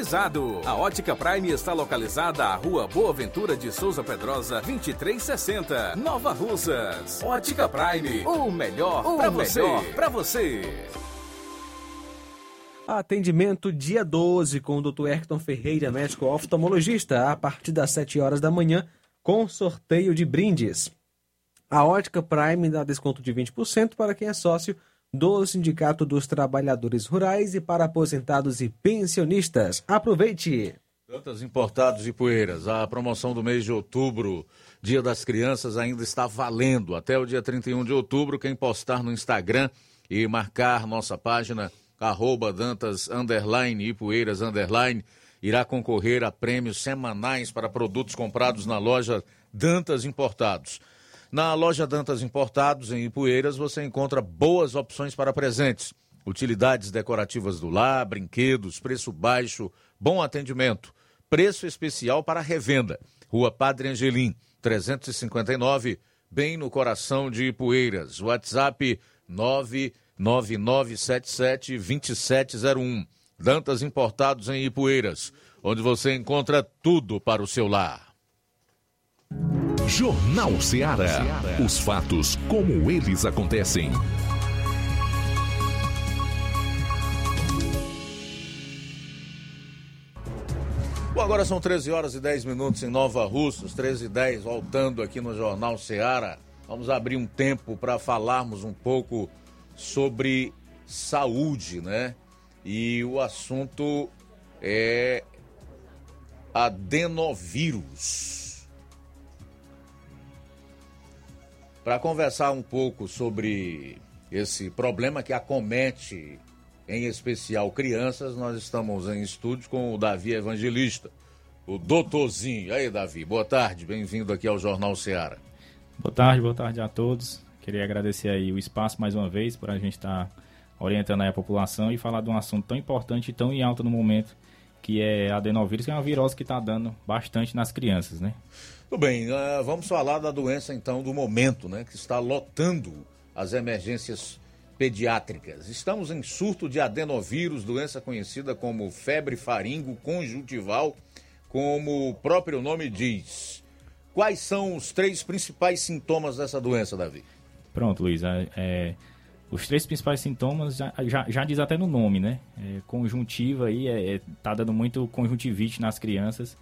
A Ótica Prime está localizada à Rua Boa Ventura de Souza Pedrosa, 2360, Nova Russas. Ótica Prime, o melhor para você. Pra você. Atendimento dia 12 com o Dr. Erton Ferreira, médico oftalmologista, a partir das 7 horas da manhã, com sorteio de brindes. A Ótica Prime dá desconto de 20% para quem é sócio do Sindicato dos Trabalhadores Rurais e para aposentados e pensionistas. Aproveite! Tantas importados e poeiras. A promoção do mês de outubro, Dia das Crianças, ainda está valendo. Até o dia 31 de outubro, quem postar no Instagram e marcar nossa página, arroba Dantas underline e Poeiras underline, irá concorrer a prêmios semanais para produtos comprados na loja Dantas Importados. Na loja Dantas Importados, em Ipueiras, você encontra boas opções para presentes. Utilidades decorativas do lar, brinquedos, preço baixo, bom atendimento. Preço especial para revenda. Rua Padre Angelim, 359, bem no coração de Ipueiras. WhatsApp 999772701. Dantas Importados em Ipueiras, onde você encontra tudo para o seu lar. Jornal Ceará. Os fatos como eles acontecem. Bom, agora são 13 horas e 10 minutos em Nova Russas, 13 e 10, voltando aqui no Jornal Ceará. Vamos abrir um tempo para falarmos um pouco sobre saúde, né? E o assunto é adenovírus. Para conversar um pouco sobre esse problema que acomete em especial crianças, nós estamos em estúdio com o Davi Evangelista, o doutorzinho. Aí, Davi, boa tarde, bem-vindo aqui ao Jornal Ceará. Boa tarde, boa tarde a todos. Queria agradecer aí o espaço mais uma vez para a gente estar tá orientando a população e falar de um assunto tão importante e tão em alta no momento, que é a adenovírus, que é uma virose que está dando bastante nas crianças, né? Tudo bem, uh, vamos falar da doença então do momento, né? Que está lotando as emergências pediátricas. Estamos em surto de adenovírus, doença conhecida como febre faringo conjuntival, como o próprio nome diz. Quais são os três principais sintomas dessa doença, Davi? Pronto, Luiz. É, é, os três principais sintomas já, já, já, diz até no nome, né? É, conjuntiva aí, é, é, tá dando muito conjuntivite nas crianças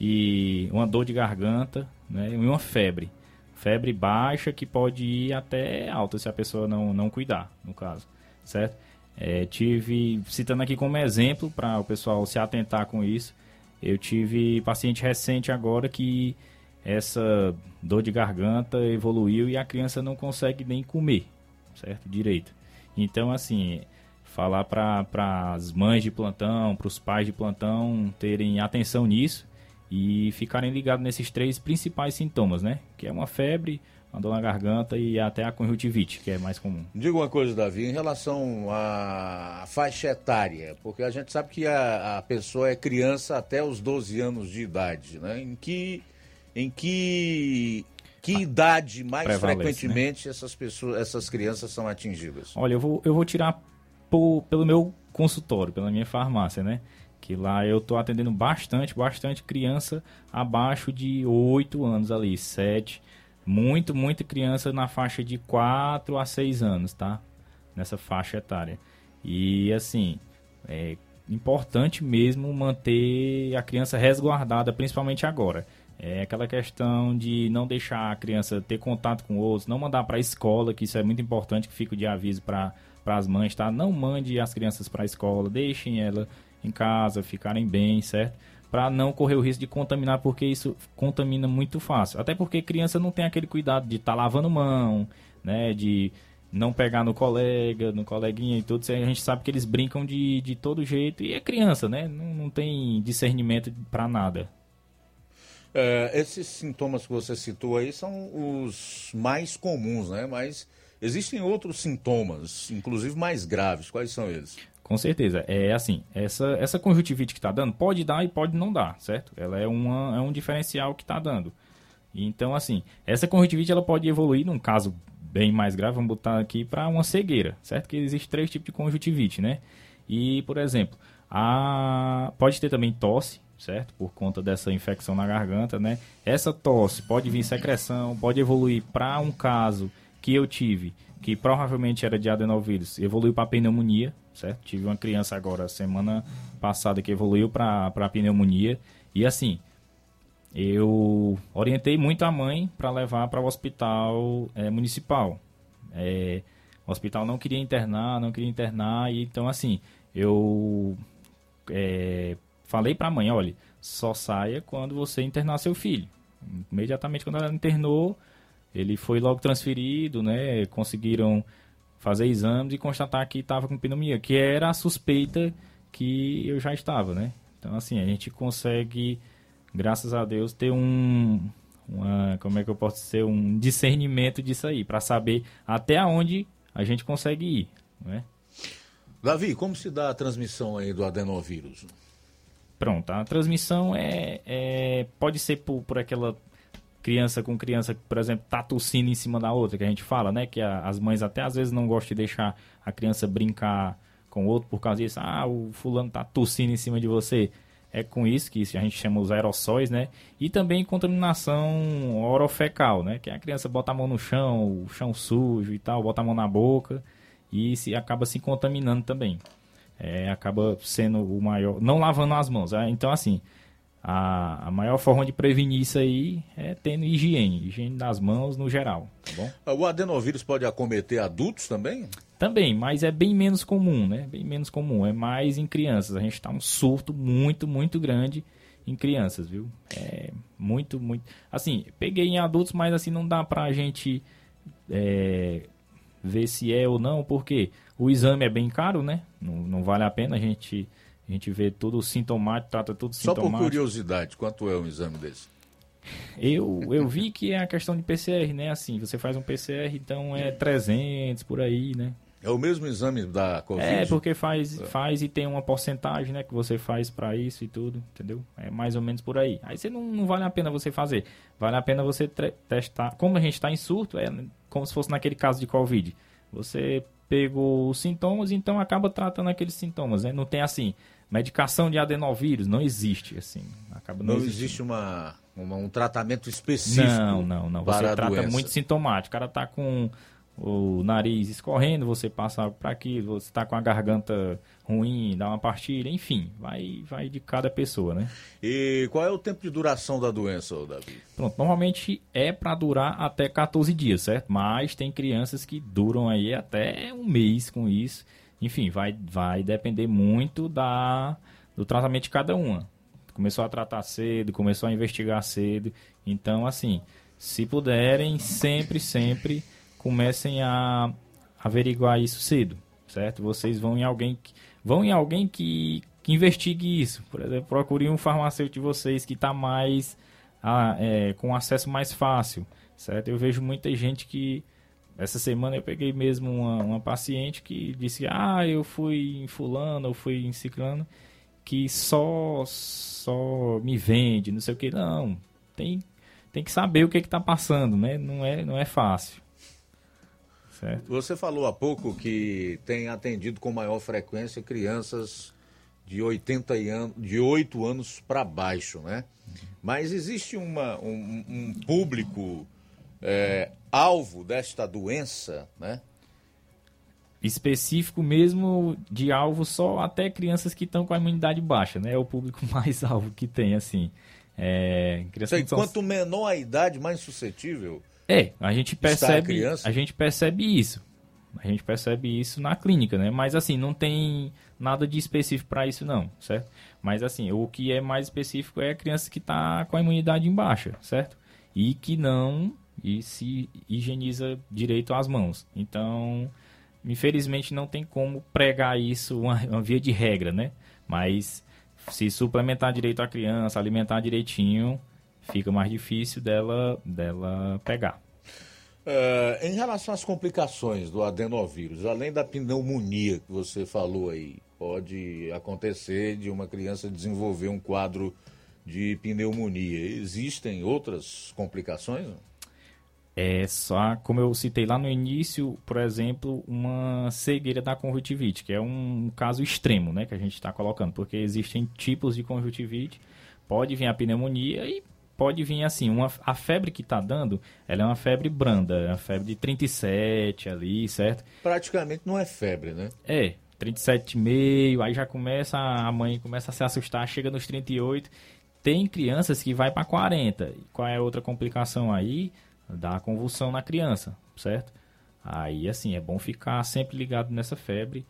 e uma dor de garganta né, e uma febre. Febre baixa que pode ir até alta se a pessoa não, não cuidar, no caso, certo? É, tive, citando aqui como exemplo, para o pessoal se atentar com isso, eu tive paciente recente agora que essa dor de garganta evoluiu e a criança não consegue nem comer, certo? Direito. Então, assim, falar para as mães de plantão, para os pais de plantão terem atenção nisso e ficarem ligados nesses três principais sintomas, né? Que é uma febre, uma dor na garganta e até a conjuntivite, que é mais comum. Diga uma coisa, Davi, em relação à faixa etária, porque a gente sabe que a, a pessoa é criança até os 12 anos de idade, né? Em que em que que a idade mais né? frequentemente né? essas pessoas, essas crianças são atingidas? Olha, eu vou, eu vou tirar por, pelo meu consultório, pela minha farmácia, né? Que lá eu tô atendendo bastante, bastante criança abaixo de 8 anos ali, 7. Muito, muita criança na faixa de 4 a 6 anos, tá? Nessa faixa etária. E assim, é importante mesmo manter a criança resguardada, principalmente agora. É aquela questão de não deixar a criança ter contato com outros, não mandar para a escola, que isso é muito importante, que fica de aviso para as mães, tá? Não mande as crianças para a escola, deixem ela em casa, ficarem bem, certo? para não correr o risco de contaminar, porque isso contamina muito fácil. Até porque criança não tem aquele cuidado de estar tá lavando mão, né, de não pegar no colega, no coleguinha e tudo. A gente sabe que eles brincam de, de todo jeito e é criança, né? Não, não tem discernimento para nada. É, esses sintomas que você citou aí são os mais comuns, né? Mas existem outros sintomas, inclusive mais graves. Quais são eles? Com certeza. É assim, essa, essa conjuntivite que está dando pode dar e pode não dar, certo? Ela é, uma, é um diferencial que está dando. Então, assim, essa conjuntivite ela pode evoluir num caso bem mais grave, vamos botar aqui para uma cegueira, certo? Que existe três tipos de conjuntivite, né? E, por exemplo, a... pode ter também tosse, certo? Por conta dessa infecção na garganta, né? Essa tosse pode vir secreção, pode evoluir para um caso que eu tive, que provavelmente era de adenovírus, evoluiu para pneumonia, certo? Tive uma criança agora semana passada que evoluiu para pneumonia e assim, eu orientei muito a mãe para levar para o hospital é, municipal. É, o hospital não queria internar, não queria internar, e então assim, eu é, falei para a mãe, olha, só saia quando você internar seu filho. Imediatamente quando ela internou, ele foi logo transferido, né? Conseguiram fazer exames e constatar que estava com pneumonia, que era a suspeita que eu já estava, né? Então, assim, a gente consegue, graças a Deus, ter um, uma, como é que eu posso dizer, um discernimento disso aí, para saber até onde a gente consegue ir, né? Davi, como se dá a transmissão aí do adenovírus? Pronto, a transmissão é, é pode ser por, por aquela criança com criança por exemplo, tá tossindo em cima da outra, que a gente fala, né? Que a, as mães até às vezes não gostam de deixar a criança brincar com o outro por causa disso. Ah, o fulano tá tossindo em cima de você. É com isso que a gente chama os aerossóis, né? E também contaminação orofecal, né? Que a criança bota a mão no chão, o chão sujo e tal, bota a mão na boca e se acaba se contaminando também. É, acaba sendo o maior. Não lavando as mãos. Né? Então, assim, a, a maior forma de prevenir isso aí é tendo higiene, higiene das mãos no geral, tá bom? O adenovírus pode acometer adultos também? Também, mas é bem menos comum, né? Bem menos comum, é mais em crianças. A gente está um surto muito, muito grande em crianças, viu? É muito, muito. Assim, peguei em adultos, mas assim não dá pra gente é, ver se é ou não, porque o exame é bem caro, né? Não, não vale a pena a gente a gente vê tudo sintomático, trata tudo sintomático. Só por curiosidade, quanto é um exame desse? Eu, eu vi que é a questão de PCR, né? Assim, você faz um PCR, então é 300 por aí, né? É o mesmo exame da Covid? É, porque faz, é. faz e tem uma porcentagem, né? Que você faz para isso e tudo, entendeu? É mais ou menos por aí. Aí você não, não vale a pena você fazer. Vale a pena você testar. Como a gente está em surto, é como se fosse naquele caso de Covid. Você pegou os sintomas, então acaba tratando aqueles sintomas, né? Não tem assim, medicação de adenovírus, não existe, assim. Acaba não, não existe uma, uma, um tratamento específico Não, não, não. Você trata doença. muito sintomático. O cara tá com o nariz escorrendo, você passa para aqui, você está com a garganta ruim, dá uma partilha, enfim, vai, vai de cada pessoa, né? E qual é o tempo de duração da doença, Davi? Pronto, normalmente é para durar até 14 dias, certo? Mas tem crianças que duram aí até um mês com isso. Enfim, vai, vai depender muito da, do tratamento de cada uma. Começou a tratar cedo, começou a investigar cedo. Então, assim, se puderem, sempre, sempre comecem a averiguar isso cedo, certo? Vocês vão em alguém que, vão em alguém que, que investigue isso. Por exemplo, procure um farmacêutico de vocês que está mais ah, é, com acesso mais fácil, certo? Eu vejo muita gente que essa semana eu peguei mesmo uma, uma paciente que disse: Ah, eu fui em fulano, eu fui em ciclano, que só só me vende, não sei o que. Não, tem, tem que saber o que está passando, né? Não é, não é fácil. Certo. Você falou há pouco que tem atendido com maior frequência crianças de 80 anos, de 8 anos para baixo, né? Mas existe uma, um, um público é, alvo desta doença, né? Específico mesmo de alvo só até crianças que estão com a imunidade baixa, né? É o público mais alvo que tem, assim. É, Sei, quanto menor a idade, mais suscetível é, a gente percebe, a, a, gente percebe isso. A gente percebe isso na clínica, né? Mas assim, não tem nada de específico para isso não, certo? Mas assim, o que é mais específico é a criança que está com a imunidade em baixa, certo? E que não e se higieniza direito as mãos. Então, infelizmente não tem como pregar isso uma, uma via de regra, né? Mas se suplementar direito a criança, alimentar direitinho, fica mais difícil dela dela pegar. Uh, em relação às complicações do adenovírus, além da pneumonia que você falou aí, pode acontecer de uma criança desenvolver um quadro de pneumonia. Existem outras complicações? É só, como eu citei lá no início, por exemplo, uma cegueira da conjuntivite, que é um caso extremo, né, que a gente está colocando, porque existem tipos de conjuntivite, pode vir a pneumonia e pode vir assim, uma, a febre que está dando, ela é uma febre branda, é uma febre de 37 ali, certo? Praticamente não é febre, né? É, 37,5, aí já começa, a mãe começa a se assustar, chega nos 38. Tem crianças que vai para 40. Qual é a outra complicação aí? Dá convulsão na criança, certo? Aí, assim, é bom ficar sempre ligado nessa febre.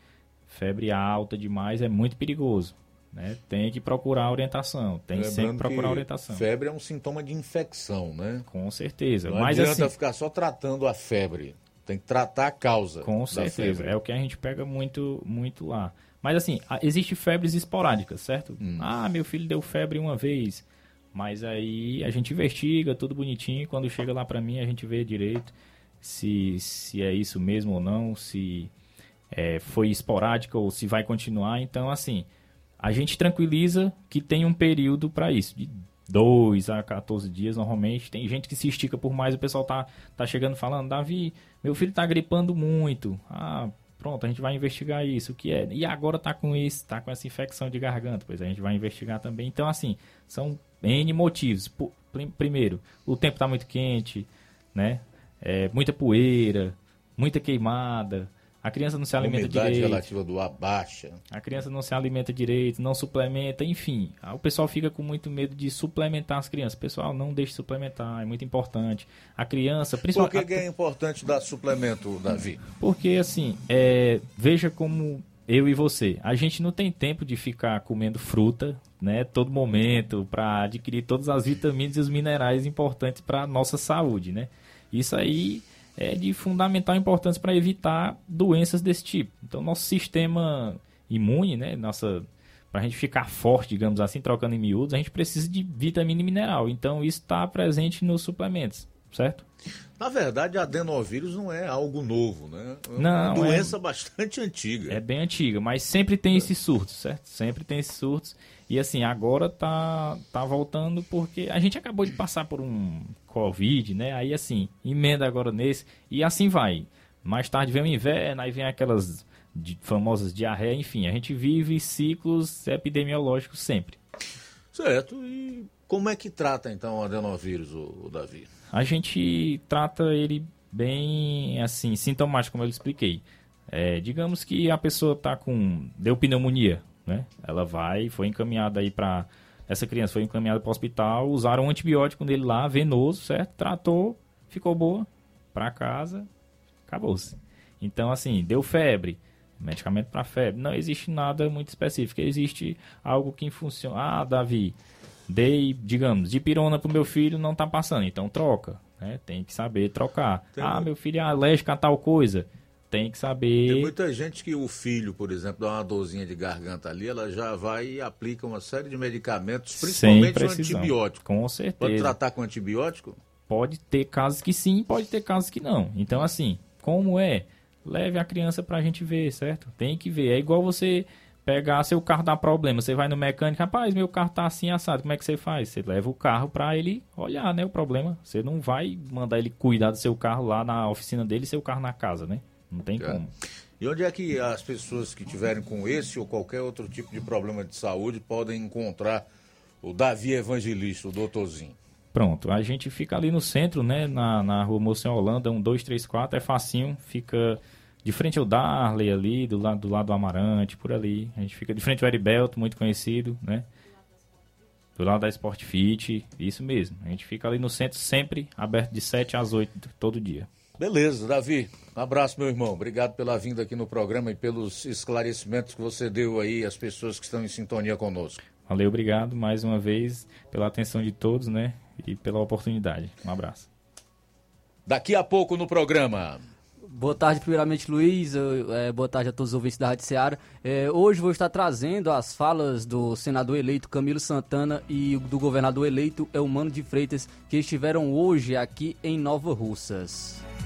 Febre alta demais é muito perigoso. Né? Tem que procurar orientação, tem Lembrando sempre procurar orientação. Febre é um sintoma de infecção, né? Com certeza. Não Mas adianta assim, ficar só tratando a febre, tem que tratar a causa. Com certeza, é o que a gente pega muito, muito lá. Mas assim, existem febres esporádicas, certo? Hum. Ah, meu filho deu febre uma vez, mas aí a gente investiga, tudo bonitinho, quando chega lá para mim a gente vê direito se, se é isso mesmo ou não, se é, foi esporádica ou se vai continuar. Então, assim, a gente tranquiliza que tem um período para isso, de 2 a 14 dias normalmente. Tem gente que se estica por mais, o pessoal tá, tá chegando falando, Davi, meu filho tá gripando muito. Ah, pronto, a gente vai investigar isso, o que é? E agora tá com isso, tá com essa infecção de garganta, pois a gente vai investigar também. Então, assim, são N motivos. Primeiro, o tempo tá muito quente, né? É, muita poeira, muita queimada, a criança não se alimenta Umidade direito. relativa do ar baixa. A criança não se alimenta direito, não suplementa, enfim. O pessoal fica com muito medo de suplementar as crianças. Pessoal, não deixe suplementar, é muito importante. A criança, principalmente. Por que, que é importante dar suplemento, Davi? Porque, assim, é... veja como eu e você, a gente não tem tempo de ficar comendo fruta, né, todo momento, para adquirir todas as vitaminas e os minerais importantes para nossa saúde, né? Isso aí é de fundamental importância para evitar doenças desse tipo. Então, nosso sistema imune, né, nossa para a gente ficar forte, digamos assim, trocando em miúdos, a gente precisa de vitamina e mineral. Então, isso está presente nos suplementos, certo? Na verdade, adenovírus não é algo novo, né? É uma não, doença é, bastante antiga. É bem antiga, mas sempre tem esses surtos, certo? Sempre tem esses surtos. E assim, agora tá, tá voltando porque a gente acabou de passar por um Covid, né? Aí assim, emenda agora nesse e assim vai. Mais tarde vem o inverno, aí vem aquelas famosas diarreia, enfim, a gente vive ciclos epidemiológicos sempre. Certo. E como é que trata então o adenovírus, o, o Davi? A gente trata ele bem assim, sintomático, como eu expliquei. É, digamos que a pessoa está com deu pneumonia, né? Ela vai, foi encaminhada aí para essa criança foi encaminhada para o hospital, usaram um antibiótico nele lá, venoso, certo? Tratou, ficou boa, para casa, acabou-se. Então, assim, deu febre, medicamento para febre. Não existe nada muito específico. Existe algo que funciona. Ah, Davi, dei, digamos, de pirona pro meu filho, não tá passando, então troca. Né? Tem que saber trocar. Tem ah, meu filho é alérgico a tal coisa tem que saber. Tem muita gente que o filho, por exemplo, dá uma dorzinha de garganta ali, ela já vai e aplica uma série de medicamentos, principalmente o antibiótico. Com certeza. Pode tratar com antibiótico? Pode ter casos que sim, pode ter casos que não. Então, assim, como é? Leve a criança pra gente ver, certo? Tem que ver. É igual você pegar seu carro dá problema, você vai no mecânico, rapaz, meu carro tá assim assado, como é que você faz? Você leva o carro para ele olhar, né, o problema. Você não vai mandar ele cuidar do seu carro lá na oficina dele e seu carro na casa, né? Não tem como. E onde é que as pessoas que tiverem com esse ou qualquer outro tipo de problema de saúde podem encontrar o Davi Evangelista, o doutorzinho? Pronto, a gente fica ali no centro, né, na, na rua Moça Holanda, um, dois, três, quatro, é facinho, fica de frente ao Darley ali, do lado do, lado do Amarante, por ali. A gente fica de frente ao Eribelto, muito conhecido, né? Do lado da Sport Fit, isso mesmo. A gente fica ali no centro sempre, aberto de 7 às 8 todo dia. Beleza, Davi. Um abraço, meu irmão. Obrigado pela vinda aqui no programa e pelos esclarecimentos que você deu aí às pessoas que estão em sintonia conosco. Valeu, obrigado mais uma vez pela atenção de todos, né? E pela oportunidade. Um abraço. Daqui a pouco no programa. Boa tarde, primeiramente, Luiz. É, boa tarde a todos os ouvintes da Rádio Seara. É, hoje vou estar trazendo as falas do senador eleito Camilo Santana e do governador eleito Elmano de Freitas, que estiveram hoje aqui em Nova Russas.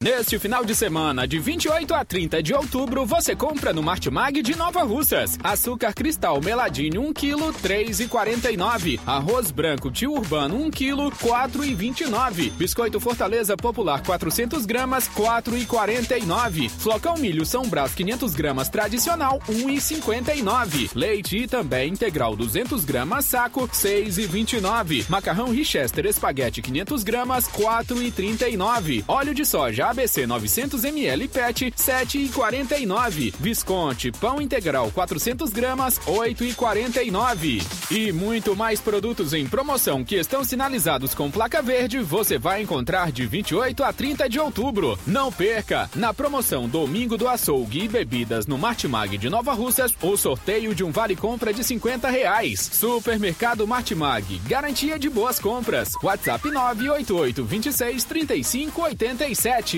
Neste final de semana, de 28 a 30 de outubro, você compra no Martimag de Nova Russas. Açúcar cristal meladinho 1 kg, 3,49. Arroz branco tio urbano 1 kg, 4,29. Biscoito Fortaleza Popular 400 gramas, 4,49. Flocão milho São Brás 500 gramas tradicional, 1,59. Leite também integral 200 gramas saco, 6,29. Macarrão Richester espaguete 500 gramas, 4,39. Óleo de soja ABC 900 ml PET 7,49. Visconti pão integral 400 gramas 8,49. E muito mais produtos em promoção que estão sinalizados com placa verde você vai encontrar de 28 a 30 de outubro. Não perca! Na promoção Domingo do Açougue e Bebidas no Martimag de Nova Russas, o sorteio de um vale compra de 50 reais. Supermercado Martimag, garantia de boas compras. WhatsApp 988 26 35 87.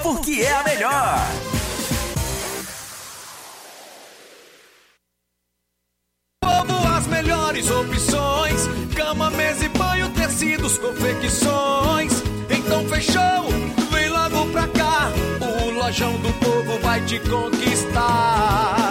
porque é a melhor. Povo, as melhores opções: cama, mesa e banho, tecidos, confecções. Então fechou, vem logo pra cá. O Lojão do Povo vai te conquistar.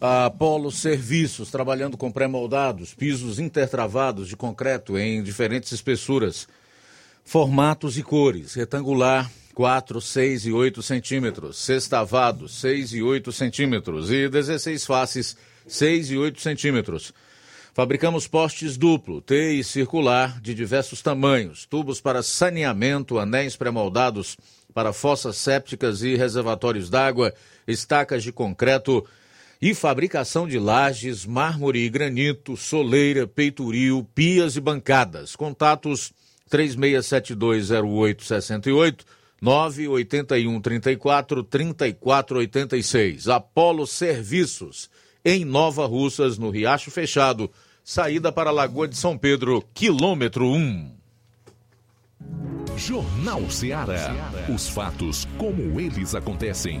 Apolo Serviços, trabalhando com pré-moldados, pisos intertravados de concreto em diferentes espessuras, formatos e cores, retangular, 4, 6 e 8 centímetros, sextavado, 6 e 8 centímetros. E 16 faces, 6 e 8 centímetros. Fabricamos postes duplo, T e circular, de diversos tamanhos, tubos para saneamento, anéis pré-moldados para fossas sépticas e reservatórios d'água, estacas de concreto, e fabricação de lajes, mármore e granito, soleira, peitoril, pias e bancadas. Contatos 36720868 981 34 34 86. Apolo Serviços, em Nova Russas, no Riacho Fechado, saída para a Lagoa de São Pedro, quilômetro 1. Jornal Ceará. Os fatos como eles acontecem.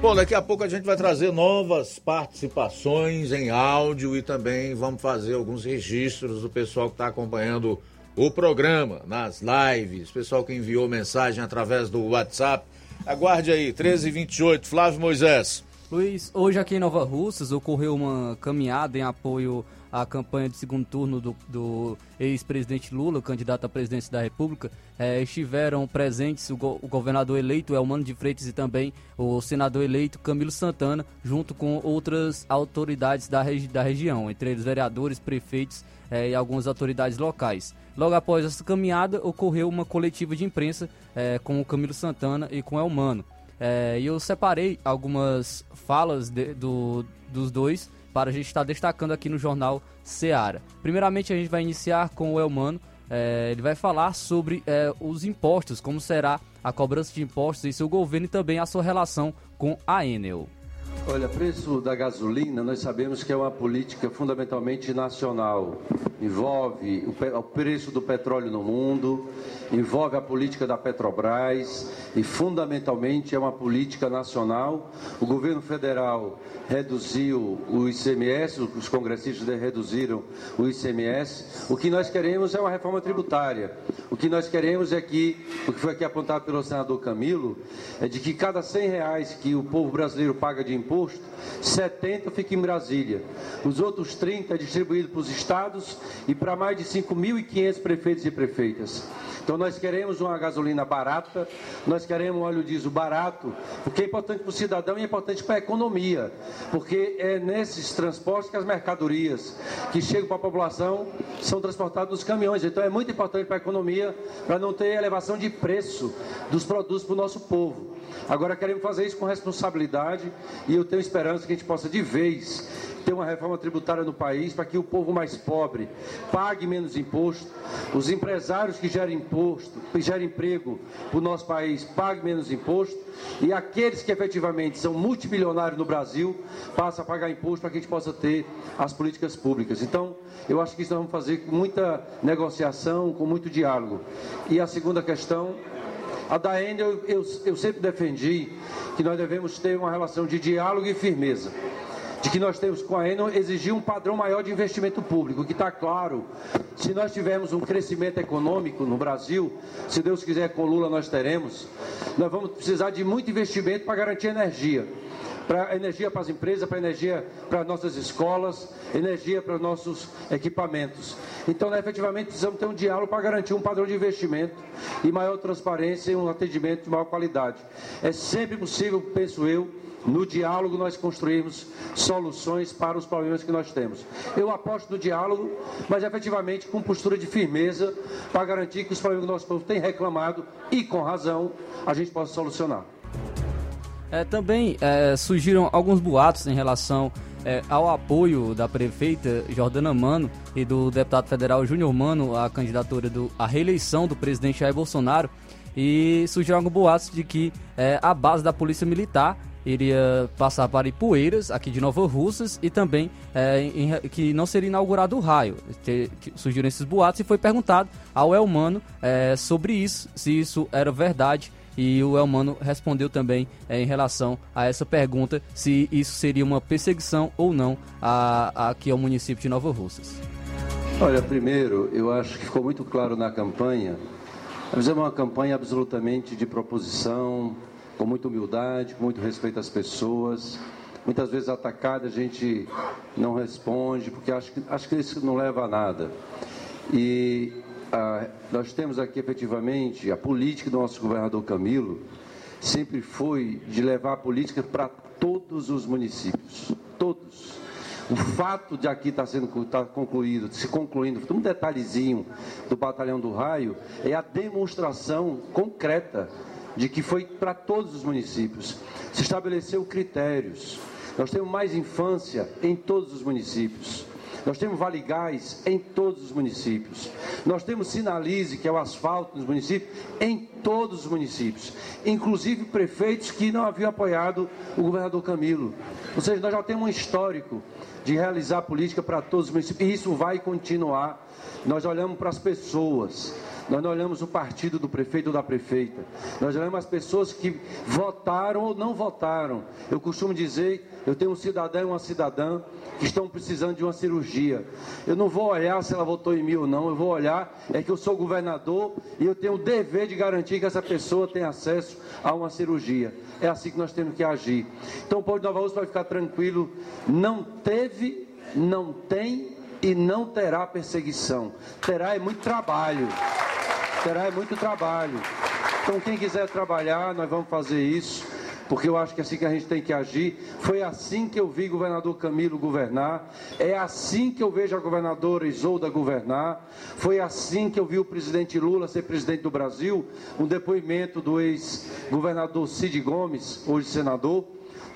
Bom, daqui a pouco a gente vai trazer novas participações em áudio e também vamos fazer alguns registros do pessoal que está acompanhando o programa nas lives, pessoal que enviou mensagem através do WhatsApp. Aguarde aí, 1328, Flávio Moisés. Luiz, hoje aqui em Nova Russas ocorreu uma caminhada em apoio à campanha de segundo turno do, do ex-presidente Lula, candidato à presidência da República. É, estiveram presentes o, go o, governador eleito Elmano de Freitas e também o senador eleito Camilo Santana, junto com outras autoridades da, regi da região, entre eles vereadores, prefeitos é, e algumas autoridades locais. Logo após essa caminhada, ocorreu uma coletiva de imprensa é, com o Camilo Santana e com o Elmano. É, e eu separei algumas falas de, do, dos dois para a gente estar destacando aqui no Jornal Seara. Primeiramente, a gente vai iniciar com o Elmano. É, ele vai falar sobre é, os impostos, como será a cobrança de impostos em seu governo e também a sua relação com a Enel. Olha, preço da gasolina, nós sabemos que é uma política fundamentalmente nacional. Envolve o preço do petróleo no mundo, envolve a política da Petrobras e, fundamentalmente, é uma política nacional. O governo federal reduziu o ICMS, os congressistas reduziram o ICMS. O que nós queremos é uma reforma tributária. O que nós queremos é que, o que foi aqui apontado pelo senador Camilo, é de que cada 100 reais que o povo brasileiro paga de imposto, 70 fica em Brasília. Os outros 30 é distribuído para os estados e para mais de 5.500 prefeitos e prefeitas. Então nós queremos uma gasolina barata, nós queremos um óleo diesel barato, porque é importante para o cidadão e é importante para a economia, porque é nesses transportes que as mercadorias que chegam para a população são transportadas nos caminhões. Então é muito importante para a economia, para não ter elevação de preço dos produtos para o nosso povo. Agora queremos fazer isso com responsabilidade e eu tenho esperança que a gente possa de vez ter uma reforma tributária no país para que o povo mais pobre pague menos imposto, os empresários que geram imposto, que geram emprego para o nosso país paguem menos imposto e aqueles que efetivamente são multimilionários no Brasil passem a pagar imposto para que a gente possa ter as políticas públicas. Então, eu acho que isso nós vamos fazer com muita negociação, com muito diálogo. E a segunda questão a da eu, eu, eu sempre defendi que nós devemos ter uma relação de diálogo e firmeza de que nós temos com a Enel exigir um padrão maior de investimento público, que está claro. Se nós tivermos um crescimento econômico no Brasil, se Deus quiser com Lula nós teremos, nós vamos precisar de muito investimento para garantir energia. Para energia para as empresas, para energia para nossas escolas, energia para nossos equipamentos. Então, né, efetivamente, precisamos ter um diálogo para garantir um padrão de investimento e maior transparência e um atendimento de maior qualidade. É sempre possível, penso eu, no diálogo nós construímos soluções para os problemas que nós temos. Eu aposto no diálogo, mas efetivamente com postura de firmeza para garantir que os problemas que nosso povo tem reclamado e com razão a gente possa solucionar. É, também é, surgiram alguns boatos em relação é, ao apoio da prefeita Jordana Mano e do deputado federal Júnior Mano à candidatura do, à reeleição do presidente Jair Bolsonaro e surgiram alguns boatos de que é, a base da polícia militar iria passar para Ipueiras, aqui de Nova Russas, e também é, em, que não seria inaugurado o raio. Te, surgiram esses boatos e foi perguntado ao Elmano é, sobre isso, se isso era verdade. E o Elmano respondeu também é, em relação a essa pergunta se isso seria uma perseguição ou não a, a, aqui ao município de Nova Russas. Olha, primeiro, eu acho que ficou muito claro na campanha. Nós fizemos uma campanha absolutamente de proposição, com muita humildade, com muito respeito às pessoas. Muitas vezes atacada a gente não responde, porque acho que, acho que isso não leva a nada. E ah, nós temos aqui efetivamente a política do nosso governador Camilo sempre foi de levar a política para todos os municípios, todos. O fato de aqui estar tá sendo tá concluído, se concluindo, um detalhezinho do Batalhão do Raio, é a demonstração concreta de que foi para todos os municípios. Se estabeleceu critérios. Nós temos mais infância em todos os municípios. Nós temos Vale Gás em todos os municípios. Nós temos Sinalize, que é o asfalto nos municípios, em todos os municípios. Inclusive prefeitos que não haviam apoiado o governador Camilo. Ou seja, nós já temos um histórico de realizar política para todos os municípios. E isso vai continuar. Nós olhamos para as pessoas. Nós não olhamos o partido do prefeito ou da prefeita. Nós olhamos as pessoas que votaram ou não votaram. Eu costumo dizer, eu tenho um cidadão e uma cidadã que estão precisando de uma cirurgia. Eu não vou olhar se ela votou em mim ou não, eu vou olhar é que eu sou governador e eu tenho o dever de garantir que essa pessoa tenha acesso a uma cirurgia. É assim que nós temos que agir. Então o povo de Nova Rússia vai ficar tranquilo, não teve, não tem e não terá perseguição. Terá é muito trabalho. Terá é muito trabalho. Então, quem quiser trabalhar, nós vamos fazer isso, porque eu acho que é assim que a gente tem que agir. Foi assim que eu vi o governador Camilo governar, é assim que eu vejo a governadora Isolda governar, foi assim que eu vi o presidente Lula ser presidente do Brasil. Um depoimento do ex-governador Cid Gomes, hoje senador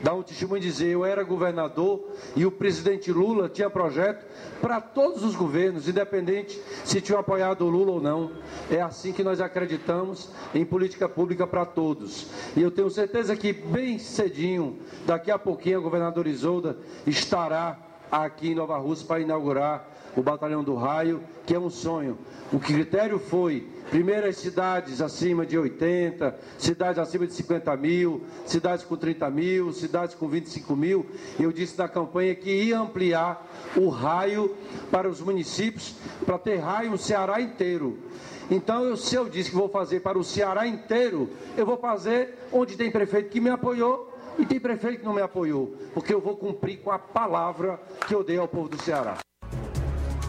dar um testemunho e dizer: eu era governador e o presidente Lula tinha projeto para todos os governos, independente se tinham apoiado o Lula ou não. É assim que nós acreditamos em política pública para todos. E eu tenho certeza que bem cedinho, daqui a pouquinho, a governadora Isolda estará aqui em Nova Rússia para inaugurar o Batalhão do Raio, que é um sonho. O critério foi, primeiro, as cidades acima de 80, cidades acima de 50 mil, cidades com 30 mil, cidades com 25 mil. Eu disse na campanha que ia ampliar o raio para os municípios, para ter raio no Ceará inteiro. Então, se eu disse que vou fazer para o Ceará inteiro, eu vou fazer onde tem prefeito que me apoiou e tem prefeito que não me apoiou, porque eu vou cumprir com a palavra que eu dei ao povo do Ceará.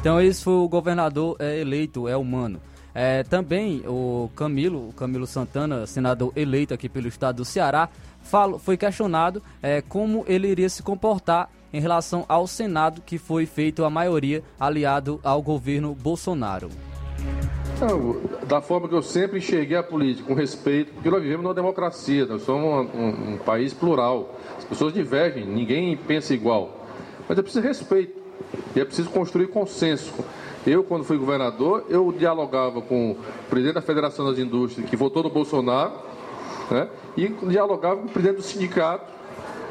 Então esse foi o governador é, eleito, é humano. É, também o Camilo, o Camilo Santana, senador eleito aqui pelo estado do Ceará, falo, foi questionado é, como ele iria se comportar em relação ao Senado, que foi feito a maioria aliado ao governo Bolsonaro. Não, da forma que eu sempre enxerguei a política, com respeito, porque nós vivemos numa democracia, nós somos um, um, um país plural. As pessoas divergem, ninguém pensa igual. Mas é preciso respeito. E é preciso construir consenso. Eu, quando fui governador, eu dialogava com o presidente da Federação das Indústrias, que votou no Bolsonaro, né, e dialogava com o presidente do sindicato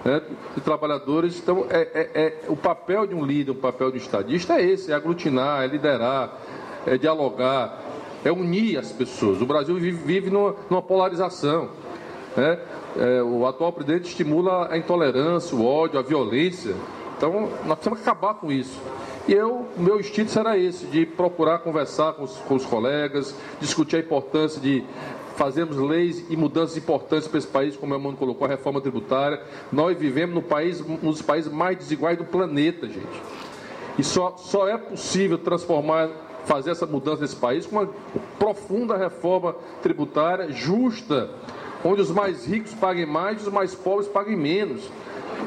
né, de trabalhadores. Então, é, é, é, o papel de um líder, o papel de um estadista é esse, é aglutinar, é liderar, é dialogar, é unir as pessoas. O Brasil vive, vive numa, numa polarização. Né? É, o atual presidente estimula a intolerância, o ódio, a violência. Então, nós precisamos acabar com isso. E eu, meu instinto será esse, de procurar conversar com os, com os colegas, discutir a importância de fazermos leis e mudanças importantes para esse país, como o meu colocou, a reforma tributária. Nós vivemos no país, um dos países mais desiguais do planeta, gente. E só, só é possível transformar, fazer essa mudança nesse país com uma profunda reforma tributária justa, onde os mais ricos paguem mais e os mais pobres paguem menos.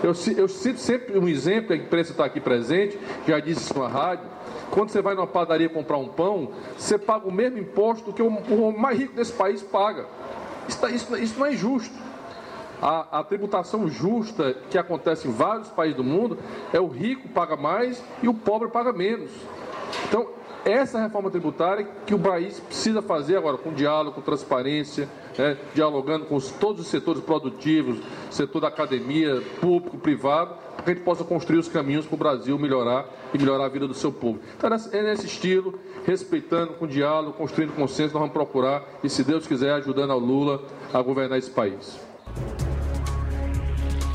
Eu, eu cito sempre um exemplo, a imprensa está aqui presente, já disse isso na rádio. Quando você vai numa padaria comprar um pão, você paga o mesmo imposto que o, o mais rico desse país paga. Isso, tá, isso, isso não é justo. A, a, tributação justa que acontece em vários países do mundo é o rico paga mais e o pobre paga menos. Então, essa reforma tributária que o país precisa fazer agora, com diálogo, com transparência, né, dialogando com os, todos os setores produtivos, setor da academia, público, privado, para que a gente possa construir os caminhos para o Brasil melhorar e melhorar a vida do seu povo. Então, é nesse estilo, respeitando, com diálogo, construindo consenso, nós vamos procurar, e se Deus quiser, ajudando ao Lula a governar esse país.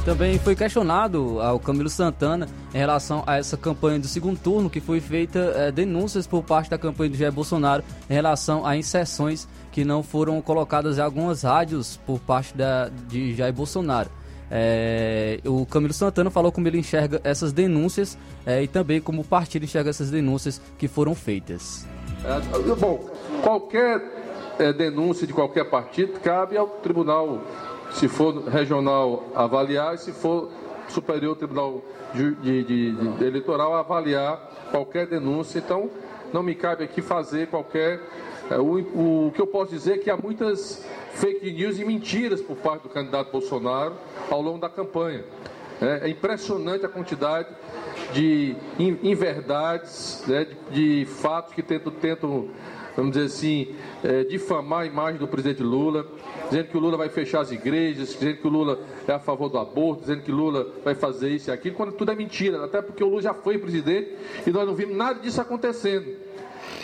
Também foi questionado ao Camilo Santana em relação a essa campanha do segundo turno, que foi feita é, denúncias por parte da campanha do Jair Bolsonaro em relação a inserções que não foram colocadas em algumas rádios por parte da, de Jair Bolsonaro. É, o Camilo Santana falou como ele enxerga essas denúncias é, e também como o partido enxerga essas denúncias que foram feitas. É, bom, qualquer é, denúncia de qualquer partido cabe ao Tribunal se for regional, avaliar, e se for superior tribunal de, de, de, eleitoral, avaliar qualquer denúncia. Então, não me cabe aqui fazer qualquer. É, o, o que eu posso dizer é que há muitas fake news e mentiras por parte do candidato Bolsonaro ao longo da campanha. É, é impressionante a quantidade de inverdades, né, de, de fatos que tentam, tentam vamos dizer assim, é, difamar a imagem do presidente Lula, dizendo que o Lula vai fechar as igrejas, dizendo que o Lula é a favor do aborto, dizendo que o Lula vai fazer isso e aquilo, quando tudo é mentira, até porque o Lula já foi presidente e nós não vimos nada disso acontecendo.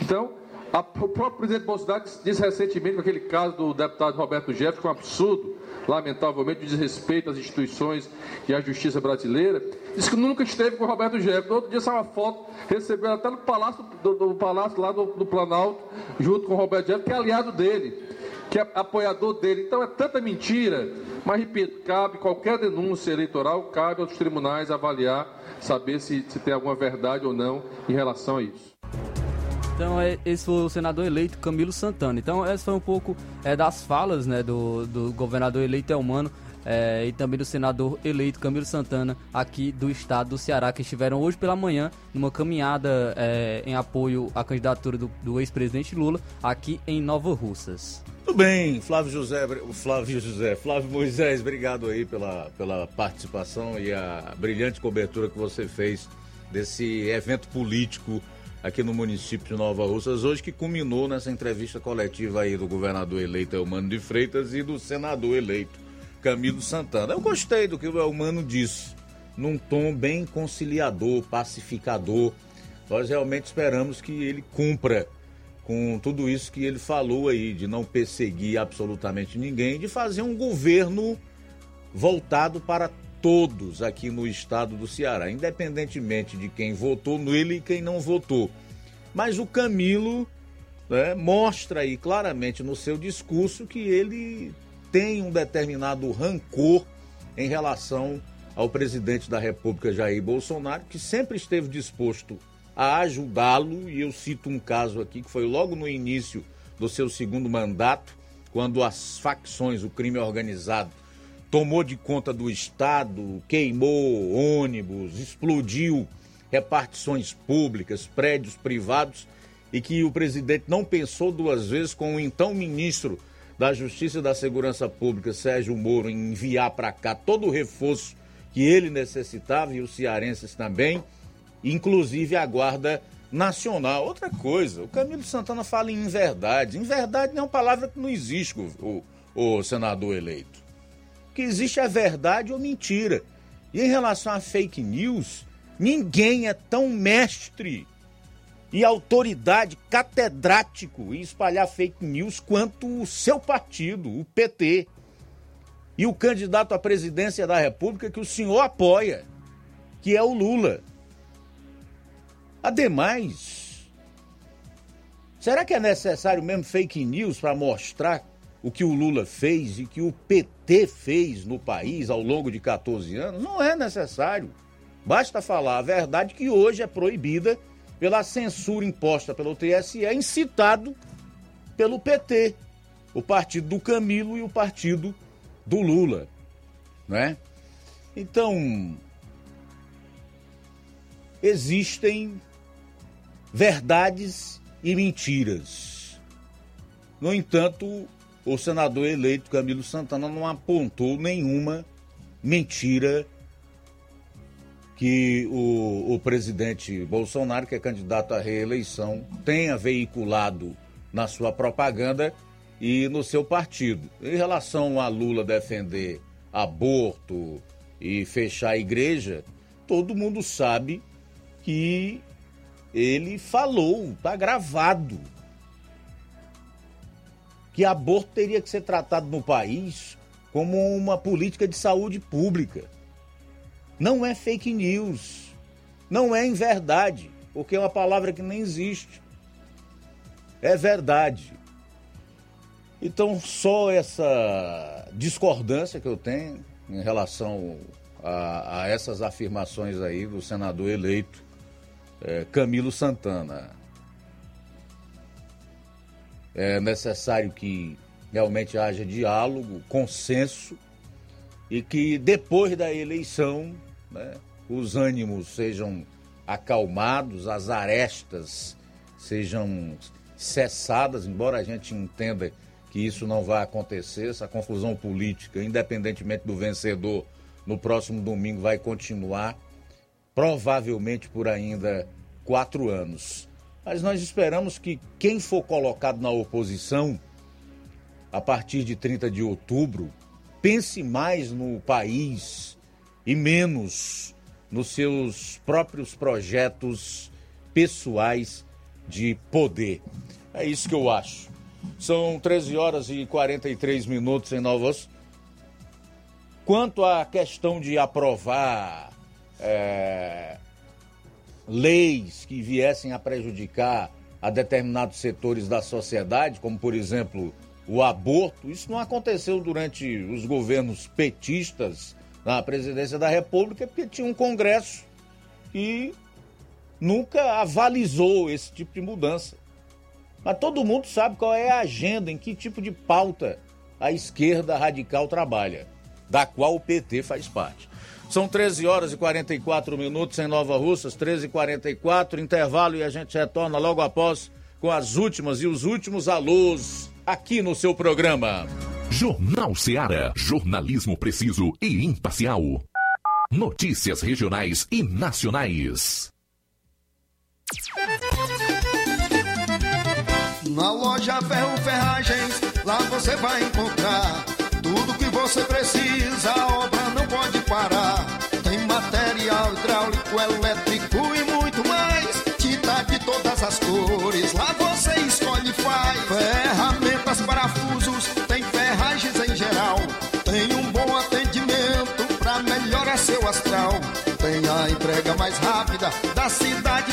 Então, a, o próprio presidente Bolsonaro disse recentemente com aquele caso do deputado Roberto Jefferson, que é um absurdo, lamentavelmente, de desrespeito às instituições e à justiça brasileira, disse que nunca esteve com o Roberto Jefferson. No outro dia saiu uma foto, recebeu até no palácio, do, do palácio lá do, do, Planalto, junto com o Roberto Jefferson, que é aliado dele, que é apoiador dele. Então é tanta mentira, mas repito, cabe qualquer denúncia eleitoral, cabe aos tribunais avaliar, saber se, se tem alguma verdade ou não em relação a isso. Então, é, esse foi o senador eleito Camilo Santana. Então, essa foi um pouco é, das falas né, do, do governador eleito Elmano é, e também do senador eleito Camilo Santana, aqui do estado do Ceará, que estiveram hoje pela manhã numa caminhada é, em apoio à candidatura do, do ex-presidente Lula aqui em Nova Russas. Tudo bem, Flávio José, Flávio José, Flávio Moisés, obrigado aí pela, pela participação e a brilhante cobertura que você fez desse evento político aqui no município de Nova Russas hoje, que culminou nessa entrevista coletiva aí do governador eleito Elmano de Freitas e do senador eleito Camilo Santana. Eu gostei do que o Elmano disse, num tom bem conciliador, pacificador. Nós realmente esperamos que ele cumpra com tudo isso que ele falou aí, de não perseguir absolutamente ninguém, de fazer um governo voltado para todos aqui no estado do Ceará, independentemente de quem votou nele e quem não votou. Mas o Camilo né, mostra aí claramente no seu discurso que ele tem um determinado rancor em relação ao presidente da República Jair Bolsonaro, que sempre esteve disposto a ajudá-lo, e eu cito um caso aqui que foi logo no início do seu segundo mandato, quando as facções, o crime organizado, tomou de conta do Estado, queimou ônibus, explodiu repartições públicas, prédios privados, e que o presidente não pensou duas vezes com o então ministro da Justiça e da Segurança Pública, Sérgio Moro, em enviar para cá todo o reforço que ele necessitava e os cearenses também, inclusive a Guarda Nacional. Outra coisa, o Camilo Santana fala em verdade. Em verdade não é uma palavra que não existe, o, o senador eleito. Que existe é verdade ou mentira. E em relação a fake news, ninguém é tão mestre e autoridade catedrático em espalhar fake news quanto o seu partido, o PT. E o candidato à presidência da República que o senhor apoia, que é o Lula. Ademais, será que é necessário mesmo fake news para mostrar o que o Lula fez e que o PT fez no país ao longo de 14 anos? Não é necessário. Basta falar a verdade que hoje é proibida pela censura imposta pelo TSE, incitado pelo PT, o partido do Camilo e o partido do Lula, né? Então, existem verdades e mentiras. No entanto, o senador eleito Camilo Santana não apontou nenhuma mentira que o, o presidente Bolsonaro, que é candidato à reeleição, tenha veiculado na sua propaganda e no seu partido. Em relação a Lula defender aborto e fechar a igreja, todo mundo sabe que ele falou, está gravado, que aborto teria que ser tratado no país como uma política de saúde pública. Não é fake news. Não é em verdade, porque é uma palavra que nem existe. É verdade. Então, só essa discordância que eu tenho em relação a, a essas afirmações aí do senador eleito é, Camilo Santana. É necessário que realmente haja diálogo, consenso e que depois da eleição né, os ânimos sejam acalmados, as arestas sejam cessadas, embora a gente entenda que isso não vai acontecer, essa confusão política, independentemente do vencedor, no próximo domingo vai continuar, provavelmente por ainda quatro anos. Mas nós esperamos que quem for colocado na oposição, a partir de 30 de outubro, pense mais no país, e menos nos seus próprios projetos pessoais de poder. É isso que eu acho. São 13 horas e 43 minutos em Novos. Quanto à questão de aprovar é, leis que viessem a prejudicar a determinados setores da sociedade, como por exemplo o aborto, isso não aconteceu durante os governos petistas na presidência da República, porque tinha um Congresso que nunca avalizou esse tipo de mudança. Mas todo mundo sabe qual é a agenda, em que tipo de pauta a esquerda radical trabalha, da qual o PT faz parte. São 13 horas e 44 minutos em Nova Russas, 13 e 44 intervalo e a gente retorna logo após com as últimas e os últimos alôs aqui no seu programa. Jornal Seara. Jornalismo preciso e imparcial. Notícias regionais e nacionais. Na loja Ferro Ferragens, lá você vai encontrar tudo que você precisa, hidráulico, elétrico e muito mais. Tinta de todas as cores, lá você escolhe e faz. Ferramentas, parafusos, tem ferragens em geral. Tem um bom atendimento pra melhorar seu astral. Tem a entrega mais rápida da cidade,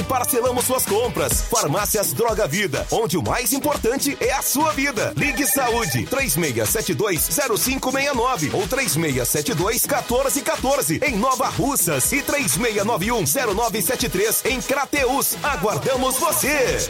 e parcelamos suas compras. Farmácias Droga Vida, onde o mais importante é a sua vida. Ligue Saúde 36720569 ou 36721414 em Nova Russas e 36910973 em Crateus. Aguardamos você.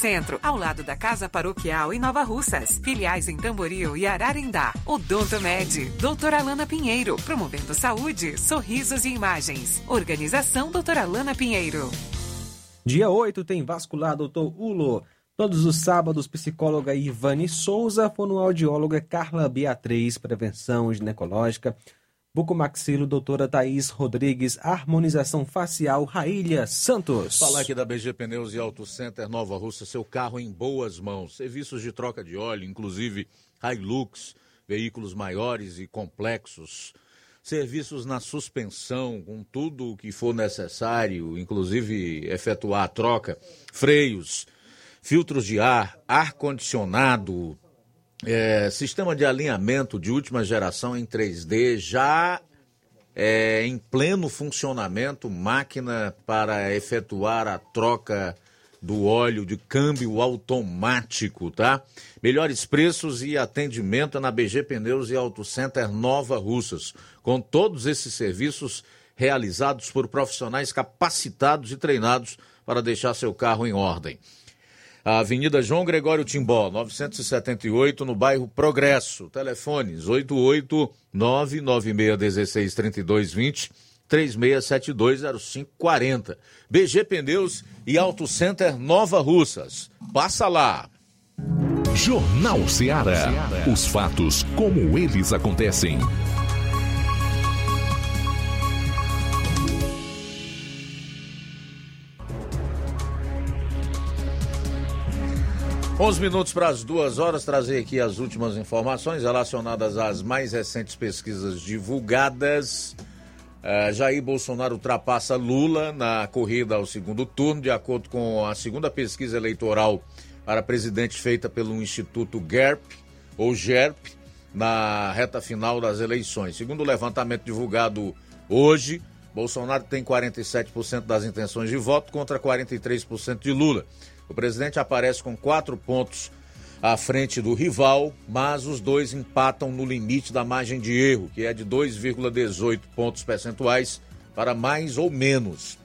Centro, ao lado da Casa Paroquial em Nova Russas. Filiais em Tamboril e Ararindá. Odonto Med, doutora Alana Pinheiro, promovendo saúde, sorrisos e imagens. Organização doutora Alana Pinheiro. Dia 8 tem vascular Doutor Ulo. Todos os sábados, psicóloga Ivane Souza, fonoaudióloga Carla Beatriz, prevenção ginecológica, bucomaxilo, doutora Thaís Rodrigues, harmonização facial, Raília Santos. Falar aqui da BG Pneus e Auto Center Nova Russa, seu carro em boas mãos. Serviços de troca de óleo, inclusive Hilux, veículos maiores e complexos. Serviços na suspensão, com tudo o que for necessário, inclusive efetuar a troca, freios, filtros de ar, ar-condicionado, é, sistema de alinhamento de última geração em 3D já é, em pleno funcionamento, máquina para efetuar a troca do óleo de câmbio automático, tá? Melhores preços e atendimento na BG Pneus e Auto Center Nova Russas, com todos esses serviços realizados por profissionais capacitados e treinados para deixar seu carro em ordem. A Avenida João Gregório Timbó, 978, no bairro Progresso. Telefones 88996163220, 36720540. BG Pneus e Auto Center Nova Russas. Passa lá. Jornal Ceará. Os fatos como eles acontecem. 11 minutos para as duas horas, trazer aqui as últimas informações relacionadas às mais recentes pesquisas divulgadas. Uh, Jair Bolsonaro ultrapassa Lula na corrida ao segundo turno, de acordo com a segunda pesquisa eleitoral para presidente feita pelo Instituto GERP, ou GERP, na reta final das eleições. Segundo o levantamento divulgado hoje, Bolsonaro tem 47% das intenções de voto contra 43% de Lula. O presidente aparece com quatro pontos à frente do rival, mas os dois empatam no limite da margem de erro, que é de 2,18 pontos percentuais para mais ou menos.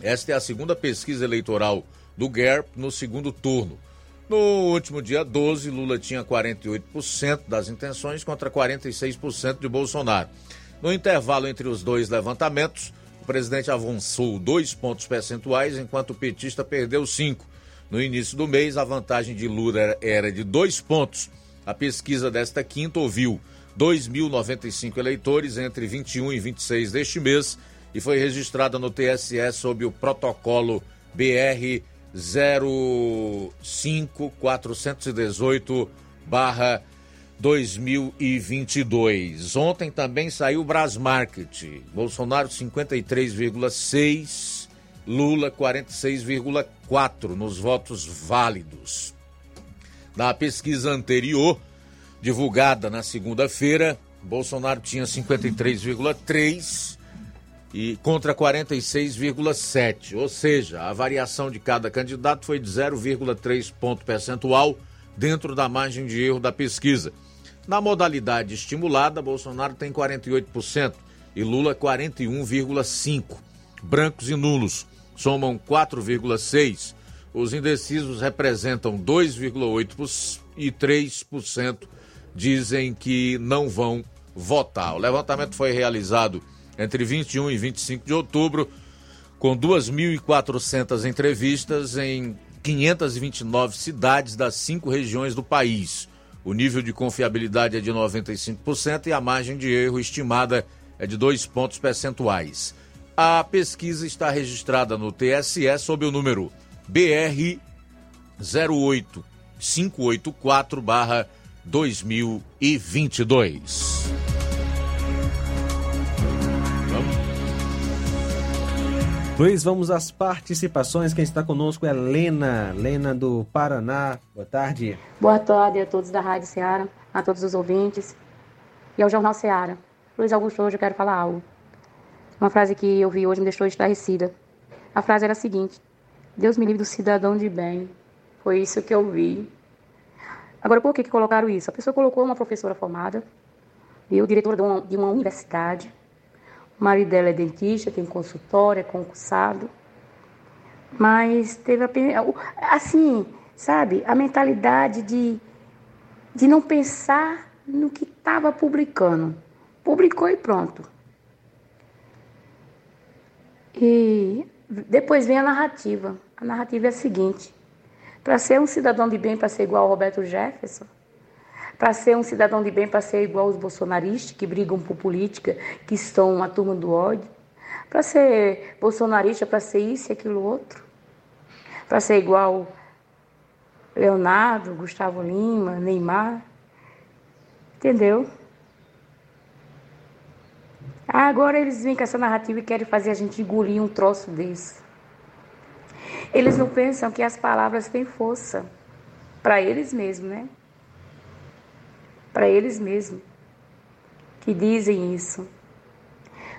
Esta é a segunda pesquisa eleitoral do GERP no segundo turno. No último dia 12, Lula tinha 48% das intenções contra 46% de Bolsonaro. No intervalo entre os dois levantamentos, o presidente avançou dois pontos percentuais, enquanto o petista perdeu cinco. No início do mês, a vantagem de Lula era de dois pontos. A pesquisa desta quinta ouviu 2.095 eleitores entre 21 e 26 deste mês e foi registrada no TSE sob o protocolo BR 05418 barra 2022. Ontem também saiu o Brasmarket. Bolsonaro 53,6 Lula 46,4 nos votos válidos. Na pesquisa anterior, divulgada na segunda-feira, Bolsonaro tinha 53,3 e contra 46,7, ou seja, a variação de cada candidato foi de 0,3 ponto percentual dentro da margem de erro da pesquisa. Na modalidade estimulada, Bolsonaro tem 48% e Lula 41,5. Brancos e nulos somam 4,6%. Os indecisos representam 2,8% e 3% dizem que não vão votar. O levantamento foi realizado entre 21 e 25 de outubro, com 2.400 entrevistas em 529 cidades das cinco regiões do país. O nível de confiabilidade é de 95% e a margem de erro estimada é de 2 pontos percentuais. A pesquisa está registrada no TSE sob o número BR 08584-2022. Luiz, vamos às participações. Quem está conosco é Lena, Lena do Paraná. Boa tarde. Boa tarde a todos da Rádio Ceará, a todos os ouvintes e ao Jornal Ceará. Luiz Augusto, hoje eu quero falar algo. Uma frase que eu vi hoje me deixou estarrecida. A frase era a seguinte: Deus me livre do cidadão de bem. Foi isso que eu vi. Agora, por que, que colocaram isso? A pessoa colocou uma professora formada, o diretor de uma, de uma universidade. O marido dela é dentista, tem consultório, é concursado. Mas teve apenas. Assim, sabe? A mentalidade de, de não pensar no que estava publicando. Publicou e pronto. E depois vem a narrativa. A narrativa é a seguinte: para ser um cidadão de bem, para ser igual ao Roberto Jefferson, para ser um cidadão de bem, para ser igual aos bolsonaristas que brigam por política, que estão uma turma do ódio, para ser bolsonarista, para ser isso e aquilo outro, para ser igual Leonardo, Gustavo Lima, Neymar, entendeu? Agora eles vêm com essa narrativa e querem fazer a gente engolir um troço desse. Eles não pensam que as palavras têm força para eles mesmos, né? para eles mesmos que dizem isso.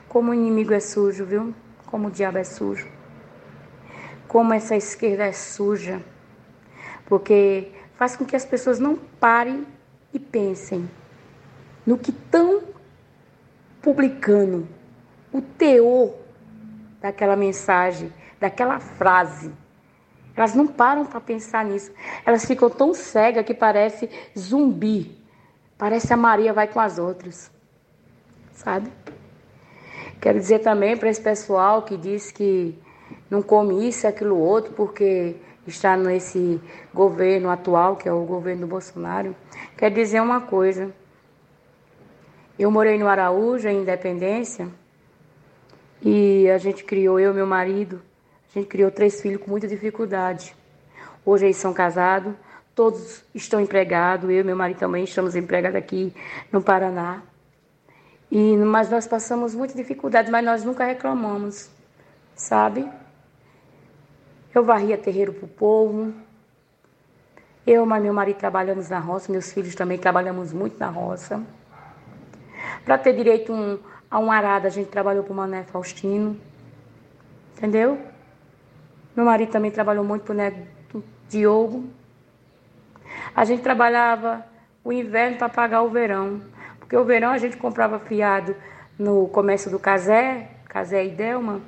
Como o inimigo é sujo, viu? Como o diabo é sujo. Como essa esquerda é suja. Porque faz com que as pessoas não parem e pensem no que estão publicando, o teor daquela mensagem, daquela frase. Elas não param para pensar nisso. Elas ficam tão cegas que parece zumbi. Parece a Maria vai com as outras. Sabe? Quero dizer também para esse pessoal que diz que não come isso, aquilo outro, porque está nesse governo atual, que é o governo do Bolsonaro. Quero dizer uma coisa. Eu morei no Araújo, em Independência, e a gente criou, eu e meu marido, a gente criou três filhos com muita dificuldade. Hoje eles são casados, todos estão empregados, eu e meu marido também estamos empregados aqui no Paraná. E, mas nós passamos muita dificuldade, mas nós nunca reclamamos, sabe? Eu varria terreiro para o povo. Eu e meu marido trabalhamos na roça, meus filhos também trabalhamos muito na roça. Para ter direito um, a um arado, a gente trabalhou para o Mané Faustino. Entendeu? Meu marido também trabalhou muito para o Neto Diogo. A gente trabalhava o inverno para pagar o verão. Porque o verão a gente comprava fiado no comércio do Casé, Casé e Delma.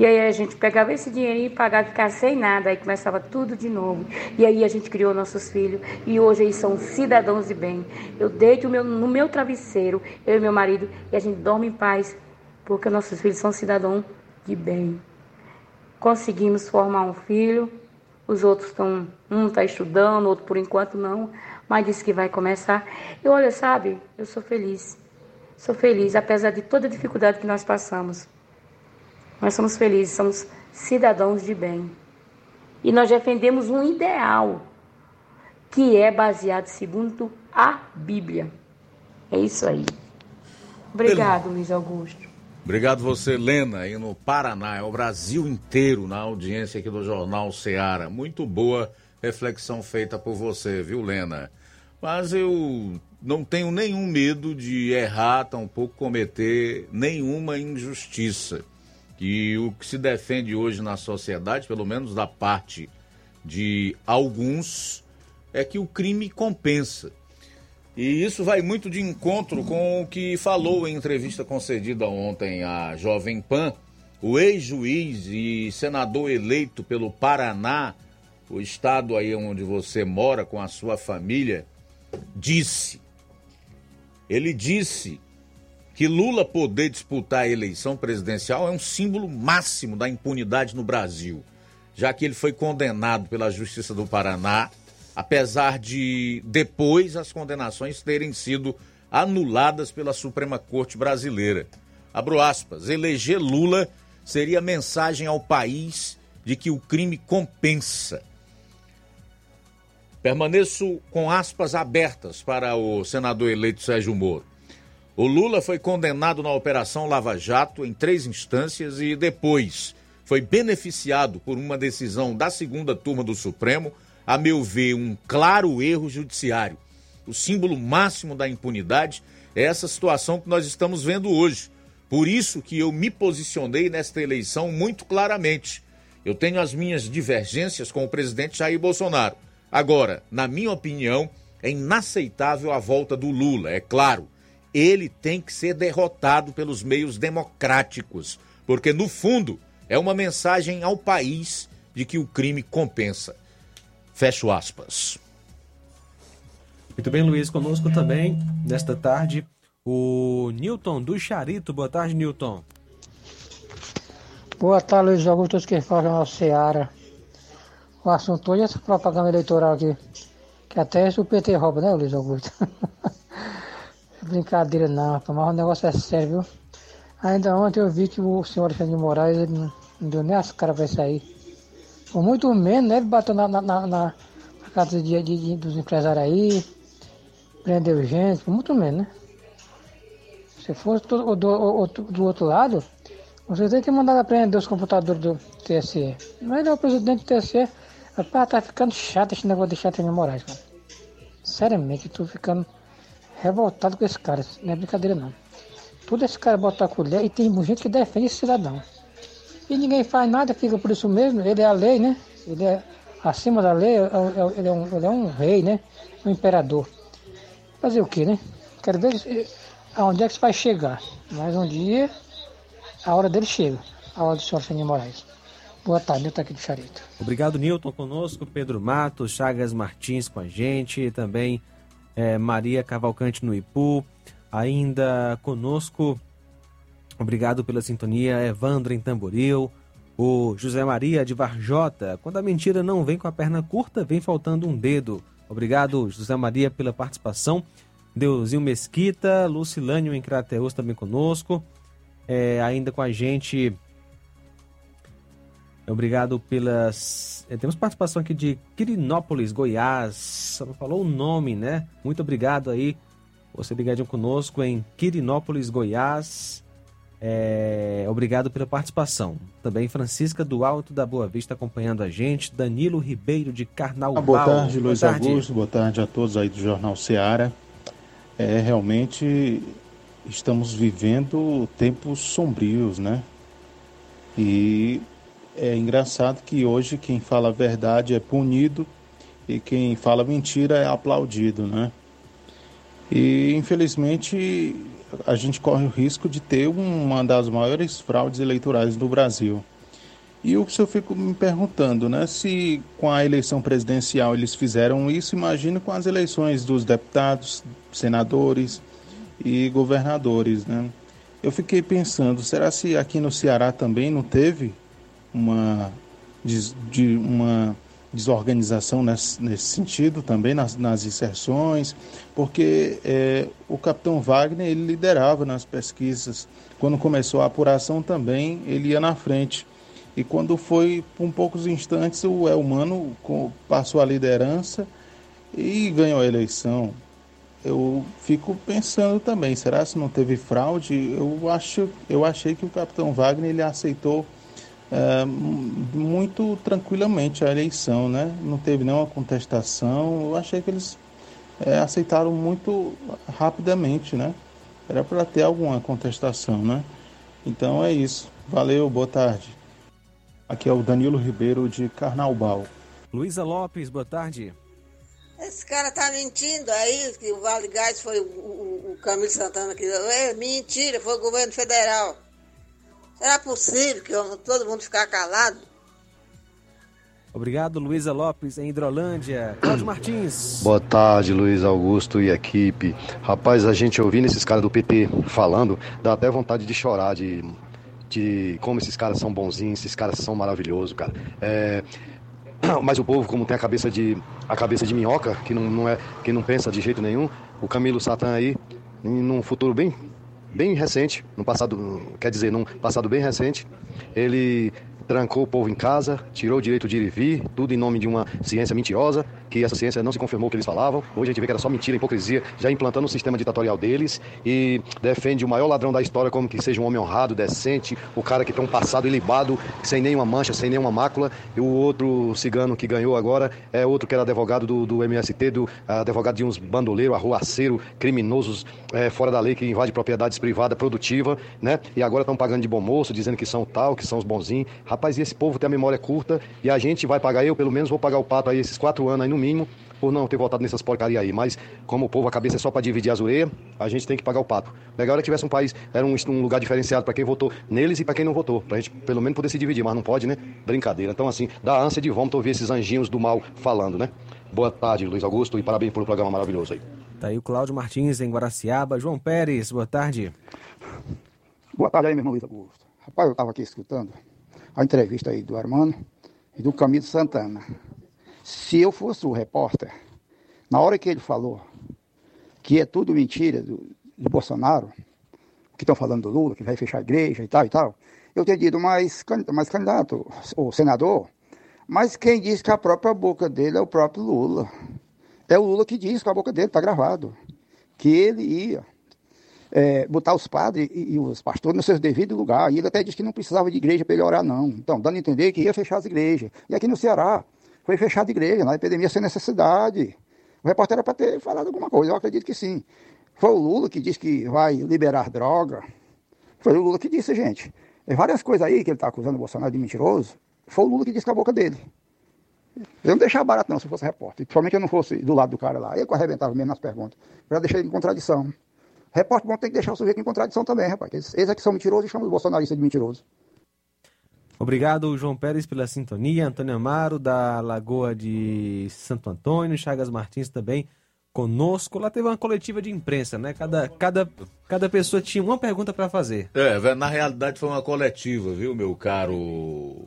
E aí a gente pegava esse dinheirinho e pagava, ficava sem nada, aí começava tudo de novo. E aí a gente criou nossos filhos e hoje eles são cidadãos de bem. Eu deito meu, no meu travesseiro, eu e meu marido, e a gente dorme em paz, porque nossos filhos são cidadãos de bem. Conseguimos formar um filho, os outros estão, um está estudando, outro por enquanto não, mas disse que vai começar. E olha, sabe, eu sou feliz. Sou feliz, apesar de toda a dificuldade que nós passamos. Nós somos felizes, somos cidadãos de bem. E nós defendemos um ideal que é baseado segundo a Bíblia. É isso aí. Obrigado, Luiz Augusto. Obrigado você, Lena, aí no Paraná, é o Brasil inteiro na audiência aqui do Jornal Ceará. Muito boa reflexão feita por você, viu, Lena? Mas eu não tenho nenhum medo de errar, tampouco cometer nenhuma injustiça. E o que se defende hoje na sociedade, pelo menos da parte de alguns, é que o crime compensa. E isso vai muito de encontro com o que falou em entrevista concedida ontem à Jovem Pan o ex-juiz e senador eleito pelo Paraná, o estado aí onde você mora com a sua família, disse. Ele disse que Lula poder disputar a eleição presidencial é um símbolo máximo da impunidade no Brasil, já que ele foi condenado pela Justiça do Paraná, apesar de depois as condenações terem sido anuladas pela Suprema Corte Brasileira. Abro aspas, eleger Lula seria mensagem ao país de que o crime compensa Permaneço com aspas abertas para o senador eleito Sérgio Moro. O Lula foi condenado na Operação Lava Jato em três instâncias e depois foi beneficiado por uma decisão da segunda turma do Supremo, a meu ver, um claro erro judiciário. O símbolo máximo da impunidade é essa situação que nós estamos vendo hoje. Por isso que eu me posicionei nesta eleição muito claramente. Eu tenho as minhas divergências com o presidente Jair Bolsonaro Agora, na minha opinião, é inaceitável a volta do Lula, é claro. Ele tem que ser derrotado pelos meios democráticos, porque no fundo é uma mensagem ao país de que o crime compensa. Fecho aspas. Muito bem, Luiz, conosco também, nesta tarde, o Newton do Charito. Boa tarde, Newton. Boa tarde, Luiz Augusto, que fala na Seara. O assunto hoje é essa propaganda eleitoral aqui. Que até isso o PT rouba, né, Luiz Augusto? Brincadeira não, rapaz, mas o negócio é sério, viu? Ainda ontem eu vi que o senhor Alexandre de Moraes ele não, deu nem as caras pra sair. Por muito menos, né? Ele bateu na, na, na, na casa de, de, de, dos empresários aí, prendeu gente, por muito menos, né? Se fosse do, do, do outro lado, você tem que mandar aprender os computadores do TSE. Mas é o presidente do TSE, Rapaz, tá ficando chato esse negócio de Alexandre Moraes, cara. Seriamente, tô ficando revoltado com esse cara. Não é brincadeira não. Tudo esse cara bota a colher e tem gente que defende esse cidadão. E ninguém faz nada, fica por isso mesmo. Ele é a lei, né? Ele é acima da lei, é- é- ele é um, ele é um rei, né? Um imperador. Fazer o quê, né? Quero ver aonde é que isso vai chegar. Mas um dia, a hora dele chega. A hora do senhor Senhor Moraes. Boa tarde, tô aqui do Charito. Obrigado, Newton, conosco, Pedro Matos, Chagas Martins com a gente, também eh, Maria Cavalcante no Ipu, ainda conosco, obrigado pela sintonia, Evandro em Tamboril, o José Maria de Varjota, quando a mentira não vem com a perna curta, vem faltando um dedo. Obrigado, José Maria, pela participação. Deusinho Mesquita, Lucilânio em Crateus também conosco, Eh, ainda com a gente Obrigado pelas. Eh, Temos participação aqui de Quirinópolis, Goiás. Não falou o nome, né? Muito obrigado aí. Você ligadinho conosco em Quirinópolis, Goiás. É, Obrigado pela participação. Também Francisca do Alto da Boa Vista acompanhando a gente. Danilo Ribeiro de Carnaubal. Ah, boa tarde, Luiz Boa tarde. Augusto. Boa tarde a todos aí do Jornal Seara. É, realmente estamos vivendo tempos sombrios, né? E é engraçado que hoje quem fala a verdade é punido e quem fala mentira é aplaudido, né? E infelizmente a gente corre o risco de ter uma das maiores fraudes eleitorais do Brasil. E o que eu fico me perguntando, né? Se com a eleição presidencial eles fizeram isso, imagina com as eleições dos deputados, senadores e governadores, né? Eu fiquei pensando, será se aqui no Ceará também não teve uma, des- de, uma desorganização nesse, nesse sentido também, nas, nas inserções? Porque é, o capitão Wagner, ele liderava nas pesquisas. Quando começou a apuração também, ele ia na frente. E quando foi, por um poucos instantes, o Elmano co- passou a liderança e ganhou a eleição. Eu fico pensando também, será se não teve fraude? Eu acho, eu achei que o capitão Wagner ele aceitou mu- muito tranquilamente a eleição, né? Não teve nenhuma contestação. Eu achei que eles eh, aceitaram muito rapidamente, né? Era para ter alguma contestação, né? Então é isso. Valeu, boa tarde. Aqui é o Danilo Ribeiro de Carnaubal. Luísa Lopes, boa tarde. Esse cara tá mentindo aí, que o Vale Gás foi o, o, o Camilo Santana que. É mentira, foi o governo federal. Será possível que todo mundo ficar calado? Obrigado, Luísa Lopes, em Hidrolândia. Cláudio Martins. Boa tarde, Luiz Augusto e equipe. Rapaz, a gente ouvindo esses caras do PT falando, dá até vontade de chorar, de, de como esses caras são bonzinhos, esses caras são maravilhosos, cara. É, mas o povo, como tem a cabeça de a cabeça de minhoca, que não, não é, que não pensa de jeito nenhum, o Camilo Satã aí, em- num futuro bem bem recente, no passado, quer dizer, num passado bem recente, ele trancou o povo em casa, tirou o direito de ir e vir, tudo em nome de uma ciência mentirosa, que essa ciência não se confirmou o que eles falavam. Hoje a gente vê que era só mentira, hipocrisia, já implantando o sistema ditatorial deles e defende o maior ladrão da história como que seja um homem honrado, decente, o cara que tem um passado ilibado, sem nenhuma mancha, sem nenhuma mácula. E o outro cigano que ganhou agora é outro que era advogado do, do MST, do advogado de uns bandoleiros, arruaceiro, criminosos é, fora da lei que invade propriedades privadas, produtiva, né? E agora estão pagando de bom moço, dizendo que são tal, que são os bonzinhos. E esse povo tem a memória curta e a gente vai pagar, eu pelo menos vou pagar o pato aí esses quatro anos aí no mínimo, por não ter votado nessas porcaria aí. Mas como o povo, a cabeça é só para dividir as orelhas, a gente tem que pagar o pato. Legal era que tivesse um país, era um, um lugar diferenciado para quem votou neles e para quem não votou. Pra gente pelo menos poder se dividir, mas não pode, né? Brincadeira. Então, assim, dá ânsia de vômito ouvir esses anjinhos do mal falando, né? Boa tarde, Luiz Augusto, e parabéns pelo programa maravilhoso aí. Tá aí o Cláudio Martins, em Guaraciaba. João Pérez, boa tarde. Boa tarde aí, meu irmão Luiz Augusto. Rapaz, eu estava aqui escutando a entrevista aí do Armando e do Camilo Santana. Se eu fosse o repórter, na hora que ele falou que é tudo mentira do, do Bolsonaro, que estão falando do Lula, que vai fechar a igreja e tal e tal, eu teria dito, can- mas candidato, o senador, mas quem diz que a própria boca dele é o próprio Lula. É o Lula que diz com a boca dele, está gravado, que ele ia é, botar os padres e, e os pastores nos seus devidos lugares. E ele até disse que não precisava de igreja para ele orar, não. Então, dando a entender que ia fechar as igrejas. E aqui no Ceará, foi fechada a igreja, na epidemia sem necessidade. O repórter era para ter falado alguma coisa, eu acredito que sim. Foi o Lula que disse que vai liberar droga. Foi o Lula que disse, gente. Tem várias coisas aí que ele está acusando o Bolsonaro de mentiroso. Foi o Lula que disse com a boca dele. Eu não deixava barato não se fosse repórter. Principalmente eu não fosse do lado do cara lá. Eu que arrebentava mesmo nas perguntas. Já deixei em contradição. Repórter bom tem que deixar o sujeito em contradição também, rapaz. Eles, eles aqui são mentirosos e chamam os bolsonaristas de mentiroso. Obrigado, João Pérez, pela sintonia. Antônio Amaro, da Lagoa de Santo Antônio. Chagas Martins também conosco. Lá teve uma coletiva de imprensa, né? Cada, cada, cada pessoa tinha uma pergunta para fazer. É, na realidade foi uma coletiva, viu, meu caro.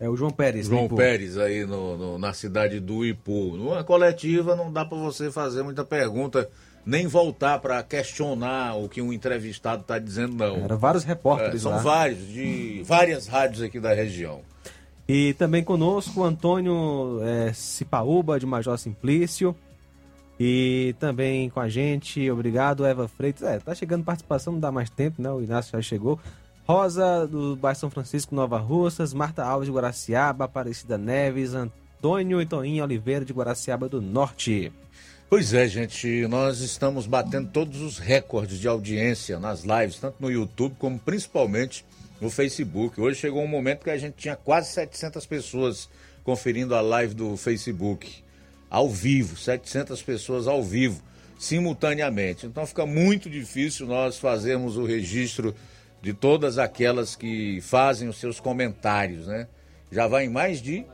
É o João Pérez. João Pérez, aí no, no, na cidade do Ipu. Numa coletiva não dá para você fazer muita pergunta, nem voltar para questionar o que um entrevistado está dizendo, não. Eram vários repórteres É, são lá. vários, de várias rádios aqui da região. E também conosco o Antônio é, Cipaúba, de Major Simplício. E também com a gente, obrigado, Eva Freitas. É, tá chegando participação, não dá mais tempo, né? O Inácio já chegou. Rosa, do bairro São Francisco, Nova Russas. Marta Alves, de Guaraciaba. Aparecida Neves. Antônio e Toninho Oliveira, de Guaraciaba do Norte. Pois é, gente, nós estamos batendo todos os recordes de audiência nas lives, tanto no YouTube como principalmente no Facebook. Hoje chegou um momento que a gente tinha quase 700 pessoas conferindo a live do Facebook ao vivo, 700 pessoas ao vivo, simultaneamente. Então fica muito difícil nós fazermos o registro de todas aquelas que fazem os seus comentários, né? Já vai em mais de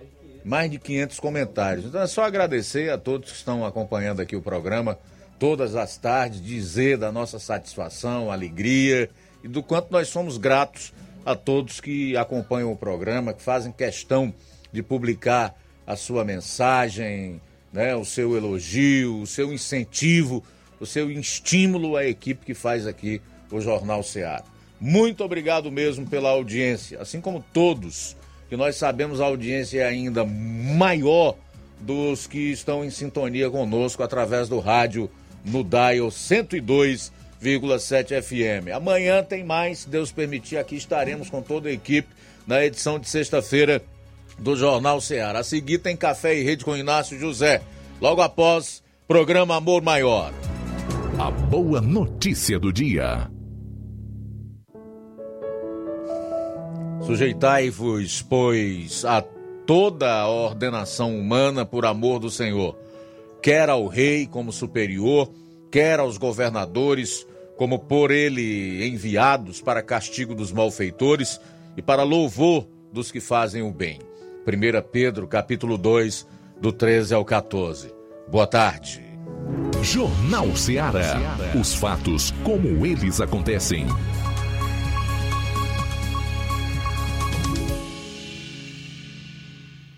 mais de 500 comentários. Então é só agradecer a todos que estão acompanhando aqui o programa todas as tardes, dizer da nossa satisfação, alegria e do quanto nós somos gratos a todos que acompanham o programa, que fazem questão de publicar a sua mensagem, né, o seu elogio, o seu incentivo, o seu estímulo à equipe que faz aqui o Jornal Ceará. Muito obrigado mesmo pela audiência, assim como todos, que nós sabemos a audiência é ainda maior dos que estão em sintonia conosco através do rádio no Dial 102,7 FM. Amanhã tem mais, se Deus permitir, aqui estaremos com toda a equipe na edição de sexta-feira do Jornal Ceará. A seguir tem Café e Rede com Inácio José. Logo após, programa Amor Maior. A boa notícia do dia. Sujeitai-vos, pois, a toda a ordenação humana por amor do Senhor, quer ao rei como superior, quer aos governadores como por ele enviados para castigo dos malfeitores e para louvor dos que fazem o bem. 1 Pedro, capítulo 2, do 13 ao 14. Boa tarde. Jornal Ceará. Os fatos como eles acontecem.